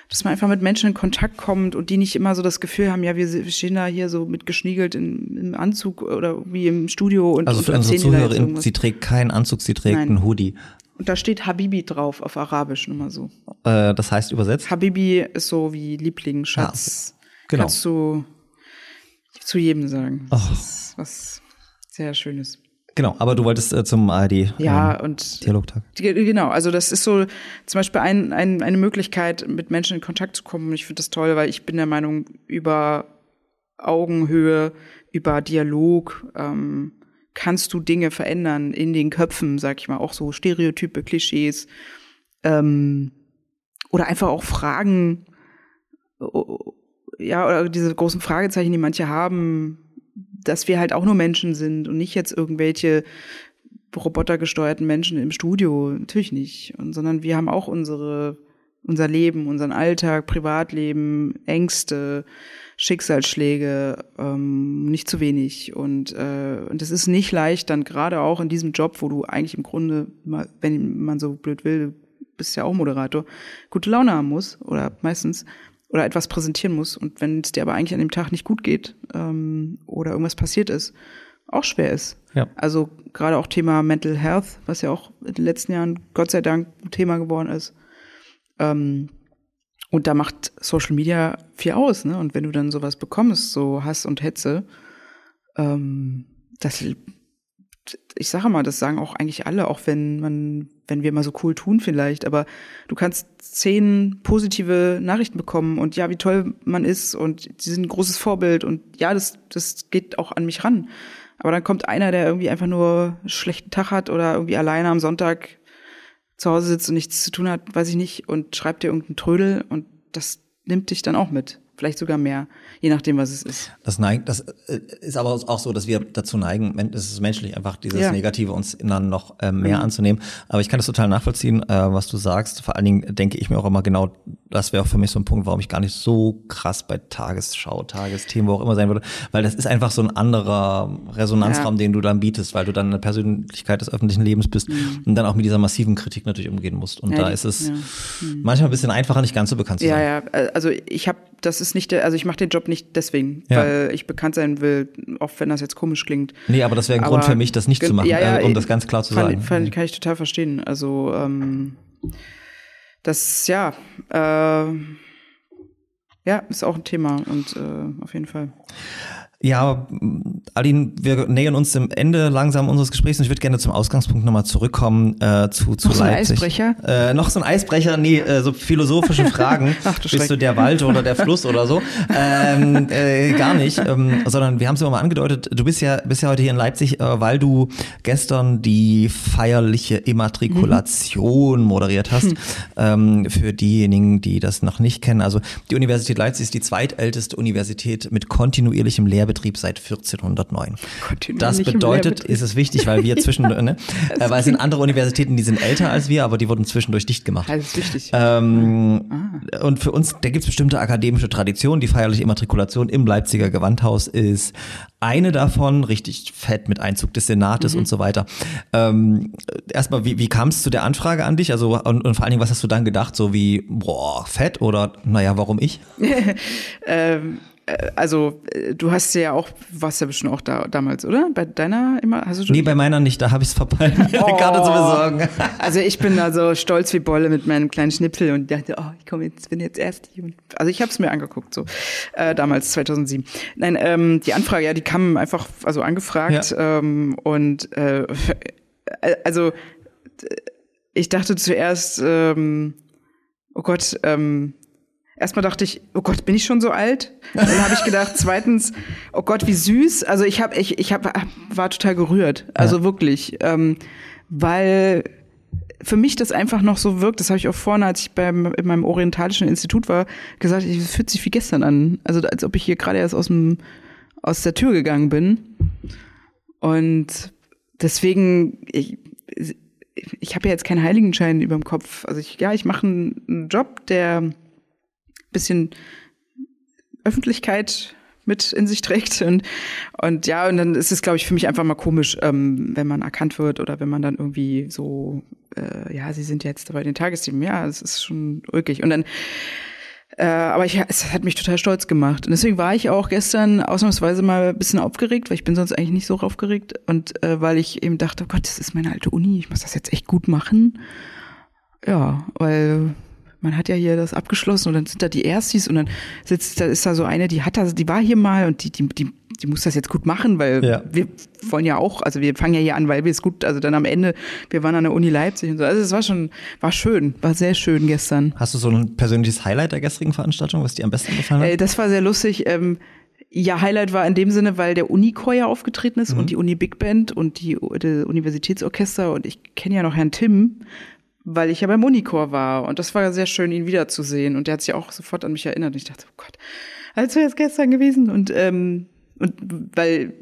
dass man einfach mit Menschen in Kontakt kommt und die nicht immer so das Gefühl haben, ja, wir stehen da hier so mit geschniegelt in, im Anzug oder wie im Studio und also für unsere Zuhörerin, sie trägt keinen Anzug, sie trägt Nein. einen Hoodie. Und da steht Habibi drauf auf Arabisch, nur mal so. Äh, das heißt übersetzt? Habibi ist so wie Liebling, Schatz. Ja, okay. Genau. Kannst du zu jedem sagen. Das oh. ist was sehr Schönes. Genau, aber du wolltest äh, zum ARD ja, ähm, und Dialogtag. Genau, also das ist so zum Beispiel ein, ein, eine Möglichkeit, mit Menschen in Kontakt zu kommen. Ich finde das toll, weil ich bin der Meinung, über Augenhöhe, über Dialog ähm, kannst du Dinge verändern in den Köpfen, sag ich mal, auch so Stereotype, Klischees ähm, oder einfach auch Fragen ja, oder diese großen Fragezeichen, die manche haben, dass wir halt auch nur Menschen sind und nicht jetzt irgendwelche robotergesteuerten Menschen im Studio, natürlich nicht, und, sondern wir haben auch unsere, unser Leben, unseren Alltag, Privatleben, Ängste, Schicksalsschläge, ähm, nicht zu wenig. Und äh, und es ist nicht leicht, dann gerade auch in diesem Job, wo du eigentlich im Grunde, wenn man so blöd will, bist ja auch Moderator, gute Laune haben muss oder meistens oder etwas präsentieren muss und wenn es dir aber eigentlich an dem Tag nicht gut geht ähm, oder irgendwas passiert ist, auch schwer ist. Ja. Also gerade auch Thema Mental Health, was ja auch in den letzten Jahren Gott sei Dank ein Thema geworden ist. Ähm, und da macht Social Media viel aus, ne? Und wenn du dann sowas bekommst, so Hass und Hetze, ähm, das ich sage mal, das sagen auch eigentlich alle, auch wenn man, wenn wir mal so cool tun vielleicht, aber du kannst zehn positive Nachrichten bekommen und ja, wie toll man ist und sie sind ein großes Vorbild und ja, das, das geht auch an mich ran. Aber dann kommt einer, der irgendwie einfach nur einen schlechten Tag hat oder irgendwie alleine am Sonntag zu Hause sitzt und nichts zu tun hat, weiß ich nicht, und schreibt dir irgendeinen Trödel und das nimmt dich dann auch mit vielleicht sogar mehr, je nachdem, was es ist. Das neigt, das äh, ist aber auch so, dass wir dazu neigen, es ist menschlich einfach dieses ja. Negative uns dann noch äh, mehr mhm. anzunehmen. Aber ich kann das total nachvollziehen, äh, was du sagst. Vor allen Dingen denke ich mir auch immer genau, das wäre auch für mich so ein Punkt, warum ich gar nicht so krass bei Tagesschau, Tagesthemen, wo auch immer sein würde, weil das ist einfach so ein anderer Resonanzraum, ja. den du dann bietest, weil du dann eine Persönlichkeit des öffentlichen Lebens bist mhm. und dann auch mit dieser massiven Kritik natürlich umgehen musst. Und ja, da ist es mhm. manchmal ein bisschen einfacher, nicht ganz so bekannt zu sein. Ja, ja, also ich habe das ist nicht der, also ich mache den Job nicht deswegen, ja. weil ich bekannt sein will, auch wenn das jetzt komisch klingt. Nee, aber das wäre ein aber Grund für mich, das nicht zu machen, ja, ja, äh, um das ganz klar zu fand, sagen. Fand, kann ich total verstehen. Also ähm, das, ja, äh, ja, ist auch ein Thema und äh, auf jeden Fall. Ja, Aline, wir nähern uns dem Ende langsam unseres Gesprächs und ich würde gerne zum Ausgangspunkt nochmal zurückkommen äh, zu, zu noch Leipzig. So ein Eisbrecher? Äh, noch so ein Eisbrecher, nee, äh, so philosophische Fragen. [laughs] Ach, du Bist du der Wald oder der Fluss oder so? Ähm, äh, gar nicht, ähm, sondern wir haben es immer mal angedeutet, du bist ja, bist ja heute hier in Leipzig, äh, weil du gestern die feierliche Immatrikulation mhm. moderiert hast. Mhm. Ähm, für diejenigen, die das noch nicht kennen. Also die Universität Leipzig ist die zweitälteste Universität mit kontinuierlichem Lehrbetrieb Betrieb seit 1409. Das bedeutet, ist es wichtig, weil wir [laughs] zwischen, ne, äh, weil es sind andere Universitäten, die sind älter als wir, aber die wurden zwischendurch dicht gemacht. Das ist wichtig. Ähm, ah. Und für uns, da gibt es bestimmte akademische Traditionen. Die feierliche Immatrikulation im Leipziger Gewandhaus ist eine davon, richtig fett mit Einzug des Senates mhm. und so weiter. Ähm, erstmal, wie, wie kam es zu der Anfrage an dich? Also und, und vor allen Dingen, was hast du dann gedacht? So wie, boah, fett oder naja, warum ich? [laughs] ähm, äh, also äh, du hast ja auch, warst ja bestimmt auch da damals, oder? Bei deiner immer? Hast du nee, bei meiner nicht, da habe ich es verpeilt, mir oh. eine Karte zu besorgen. [laughs] Also ich bin da so stolz wie Bolle mit meinem kleinen Schnipsel und dachte, oh, ich komme jetzt, bin jetzt erst hier. Also ich habe es mir angeguckt, so äh, damals 2007. Nein, ähm, die Anfrage, ja, die kam einfach, also angefragt ja. ähm, und äh, also ich dachte zuerst, ähm, oh Gott, ähm, erstmal dachte ich, oh Gott, bin ich schon so alt? Dann habe ich gedacht, [laughs] zweitens, oh Gott, wie süß. Also ich habe, ich, ich hab, war total gerührt. Also ja. wirklich, ähm, weil für mich das einfach noch so wirkt, das habe ich auch vorne, als ich beim, in meinem orientalischen Institut war, gesagt, es fühlt sich wie gestern an. Also als ob ich hier gerade erst aus dem, aus der Tür gegangen bin. Und deswegen, ich, ich habe ja jetzt keinen Heiligenschein über dem Kopf. Also ich, ja, ich mache einen, einen Job, der bisschen Öffentlichkeit mit in sich trägt. Und, und ja, und dann ist es, glaube ich, für mich einfach mal komisch, ähm, wenn man erkannt wird oder wenn man dann irgendwie so, äh, ja, sie sind jetzt bei den Tagesthemen. Ja, es ist schon ulkig. Und dann, äh, aber ich, es hat mich total stolz gemacht. Und deswegen war ich auch gestern ausnahmsweise mal ein bisschen aufgeregt, weil ich bin sonst eigentlich nicht so aufgeregt. Und äh, weil ich eben dachte, oh Gott, das ist meine alte Uni, ich muss das jetzt echt gut machen. Ja, weil man hat ja hier das abgeschlossen und dann sind da die Erstis und dann sitzt, da ist da so eine, die hat das, die war hier mal und die, die, die, die muss das jetzt gut machen, weil ja. wir wollen ja auch, also wir fangen ja hier an, weil wir es gut, also dann am Ende, wir waren an der Uni Leipzig und so. Also es war schon, war schön, war sehr schön gestern. Hast du so ein persönliches Highlight der gestrigen Veranstaltung, was dir am besten gefallen hat? Äh, das war sehr lustig. Ähm, ja, Highlight war in dem Sinne, weil der Unichor ja aufgetreten ist mhm. und die Uni Big Band und die, die Universitätsorchester und ich kenne ja noch Herrn Tim weil ich ja beim Unichor war und das war sehr schön, ihn wiederzusehen. Und der hat sich auch sofort an mich erinnert. Und ich dachte, oh Gott, als wäre es gestern gewesen. Und ähm, und weil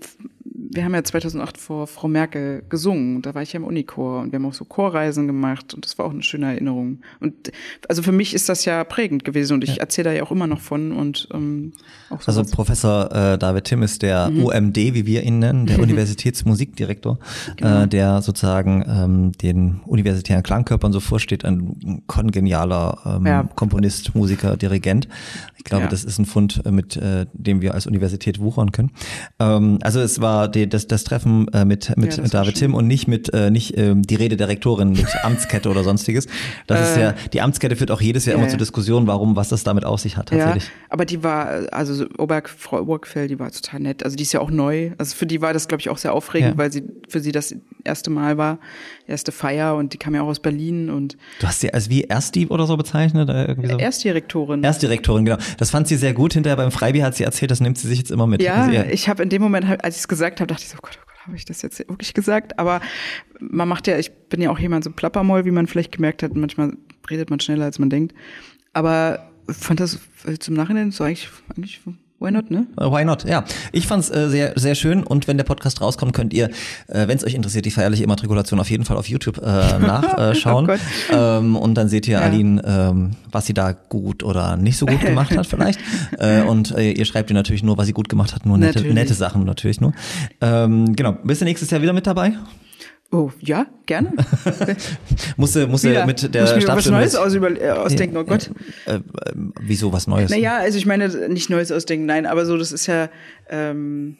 wir haben ja 2008 vor Frau Merkel gesungen. Da war ich ja im Unichor und wir haben auch so Chorreisen gemacht und das war auch eine schöne Erinnerung. Und also für mich ist das ja prägend gewesen und ich ja. erzähle da ja auch immer noch von und ähm, auch so Also was. Professor äh, David Timm ist der mhm. UMD, wie wir ihn nennen, der [laughs] Universitätsmusikdirektor, genau. äh, der sozusagen ähm, den universitären Klangkörpern so vorsteht, ein kongenialer ähm, ja. Komponist, Musiker, Dirigent. Ich glaube, ja. das ist ein Fund, äh, mit äh, dem wir als Universität wuchern können. Ähm, also es war die, das, das Treffen äh, mit, mit ja, David Tim und nicht mit äh, nicht ähm, die Rede der Rektorin mit [laughs] Amtskette oder sonstiges. Das äh, ist ja, die Amtskette führt auch jedes Jahr ja, immer zur Diskussion, warum, was das damit auf sich hat tatsächlich. Ja, aber die war, also Oberg, Frau Obergfell, die war total nett. Also die ist ja auch neu. Also für die war das, glaube ich, auch sehr aufregend, ja. weil sie für sie das erste Mal war, erste Feier und die kam ja auch aus Berlin und Du hast sie als wie Erstdieb oder so bezeichnet? Irgendwie so? Erstdirektorin. Erstdirektorin, genau. Das fand sie sehr gut. Hinterher beim Freibier hat sie erzählt, das nimmt sie sich jetzt immer mit. Ja, also ich habe in dem Moment, als ich es gesagt habe, dachte ich so, oh Gott, oh Gott, habe ich das jetzt wirklich gesagt? Aber man macht ja, ich bin ja auch jemand so Plappermoll, wie man vielleicht gemerkt hat. Manchmal redet man schneller, als man denkt. Aber fand das zum Nachhinein so eigentlich, eigentlich Why not, ne? Uh, why not, ja. Ich fand's äh, sehr, sehr schön und wenn der Podcast rauskommt, könnt ihr, äh, wenn es euch interessiert, die feierliche Immatrikulation auf jeden Fall auf YouTube äh, [laughs] nachschauen. Äh, oh ähm, und dann seht ihr ja. Aline, ähm, was sie da gut oder nicht so gut gemacht hat vielleicht. [laughs] äh, und äh, ihr schreibt ihr natürlich nur, was sie gut gemacht hat, nur nette, nette Sachen natürlich nur. Ähm, genau. Bist du nächstes Jahr wieder mit dabei? Oh, ja, gerne. [laughs] musste, musste ja, mit der muss was Neues aus über, äh, ausdenken, oh Gott. Äh, äh, wieso was Neues? Naja, also ich meine, nicht Neues ausdenken, nein, aber so, das ist ja, ähm,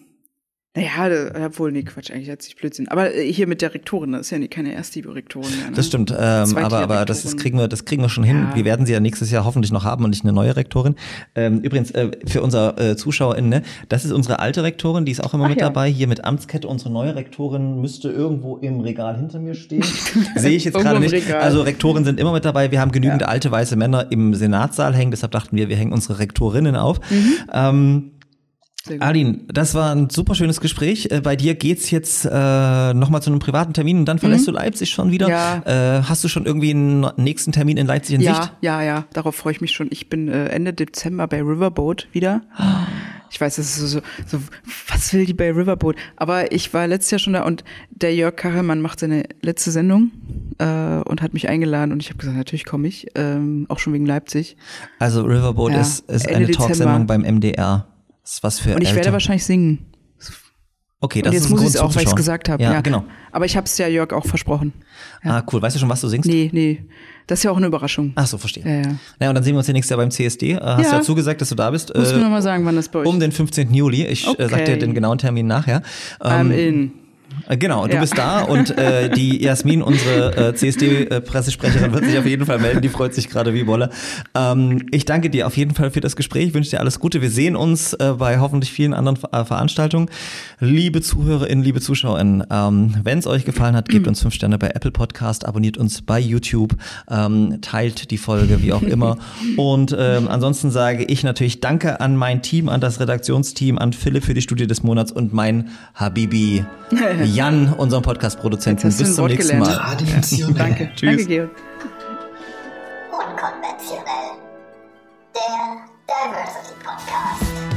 naja, obwohl, nee, Quatsch, eigentlich hat sich Blödsinn. Aber äh, hier mit der Rektorin, das ist ja nicht keine Erstliebe-Rektorin mehr. Ne? Das stimmt, ähm, aber, aber das ist, kriegen wir, das kriegen wir schon hin. Ja. Wir werden sie ja nächstes Jahr hoffentlich noch haben und nicht eine neue Rektorin. Ähm, übrigens, äh, für unser äh, ZuschauerInnen, ne, das ist unsere alte Rektorin, die ist auch immer Ach, mit ja. dabei. Hier mit Amtskette, unsere neue Rektorin müsste irgendwo im Regal hinter mir stehen. [laughs] Sehe ich jetzt gerade nicht. Also Rektoren sind immer mit dabei. Wir haben genügend ja. alte weiße Männer im Senatssaal hängen, deshalb dachten wir, wir hängen unsere Rektorinnen auf. Mhm. Ähm, Arlin, das war ein super schönes Gespräch. Äh, bei dir geht's jetzt äh, nochmal zu einem privaten Termin und dann verlässt mhm. du Leipzig schon wieder. Ja. Äh, hast du schon irgendwie einen nächsten Termin in Leipzig in ja, Sicht? Ja, ja, darauf freue ich mich schon. Ich bin äh, Ende Dezember bei Riverboat wieder. Ich weiß, das ist so, so, was will die bei Riverboat? Aber ich war letztes Jahr schon da und der Jörg Kachelmann macht seine letzte Sendung äh, und hat mich eingeladen und ich habe gesagt, natürlich komme ich, ähm, auch schon wegen Leipzig. Also Riverboat ja, ist, ist eine Talksendung beim MDR. Das ist was für Und ich Eltern. werde wahrscheinlich singen. Okay, das und jetzt ist muss ich es auch, weil ich es gesagt habe. Ja, ja, genau. Aber ich habe es ja Jörg auch versprochen. Ja. Ah, cool. Weißt du schon, was du singst? Nee, nee. Das ist ja auch eine Überraschung. Ach so, verstehe. Ja, ja. Naja, und dann sehen wir uns ja nächstes Jahr beim CSD. Äh, hast ja. ja zugesagt, dass du da bist. Musst äh, du mir mal sagen, wann das bei euch Um den 15. Juli. Ich okay. äh, sag dir den genauen Termin nachher. Ähm, I'm in. Äh, Genau, du Ja. bist da und äh, die [laughs] Jasmin, unsere äh, CSD-Pressesprecherin, wird sich auf jeden Fall melden. Die freut sich gerade wie Wolle. Ähm, ich danke dir auf jeden Fall für das Gespräch. wünsche dir alles Gute. Wir sehen uns äh, bei hoffentlich vielen anderen Ver- äh, Veranstaltungen. Liebe ZuhörerInnen, liebe ZuschauerInnen, ähm, wenn es euch gefallen hat, gebt uns fünf Sterne bei Apple Podcast, abonniert uns bei YouTube, ähm, teilt die Folge, wie auch immer. [laughs] Und ähm, ansonsten sage ich natürlich Danke an mein Team, an das Redaktionsteam, an Philipp für die Studie des Monats und mein Habibi [laughs] Jan, unseren Podcast-Produzenten. Bis zum Wort nächsten gelernt. Mal. Traditionell. Danke. Tschüss. Danke, Georg. Unkonventionell. Der Diversity Podcast.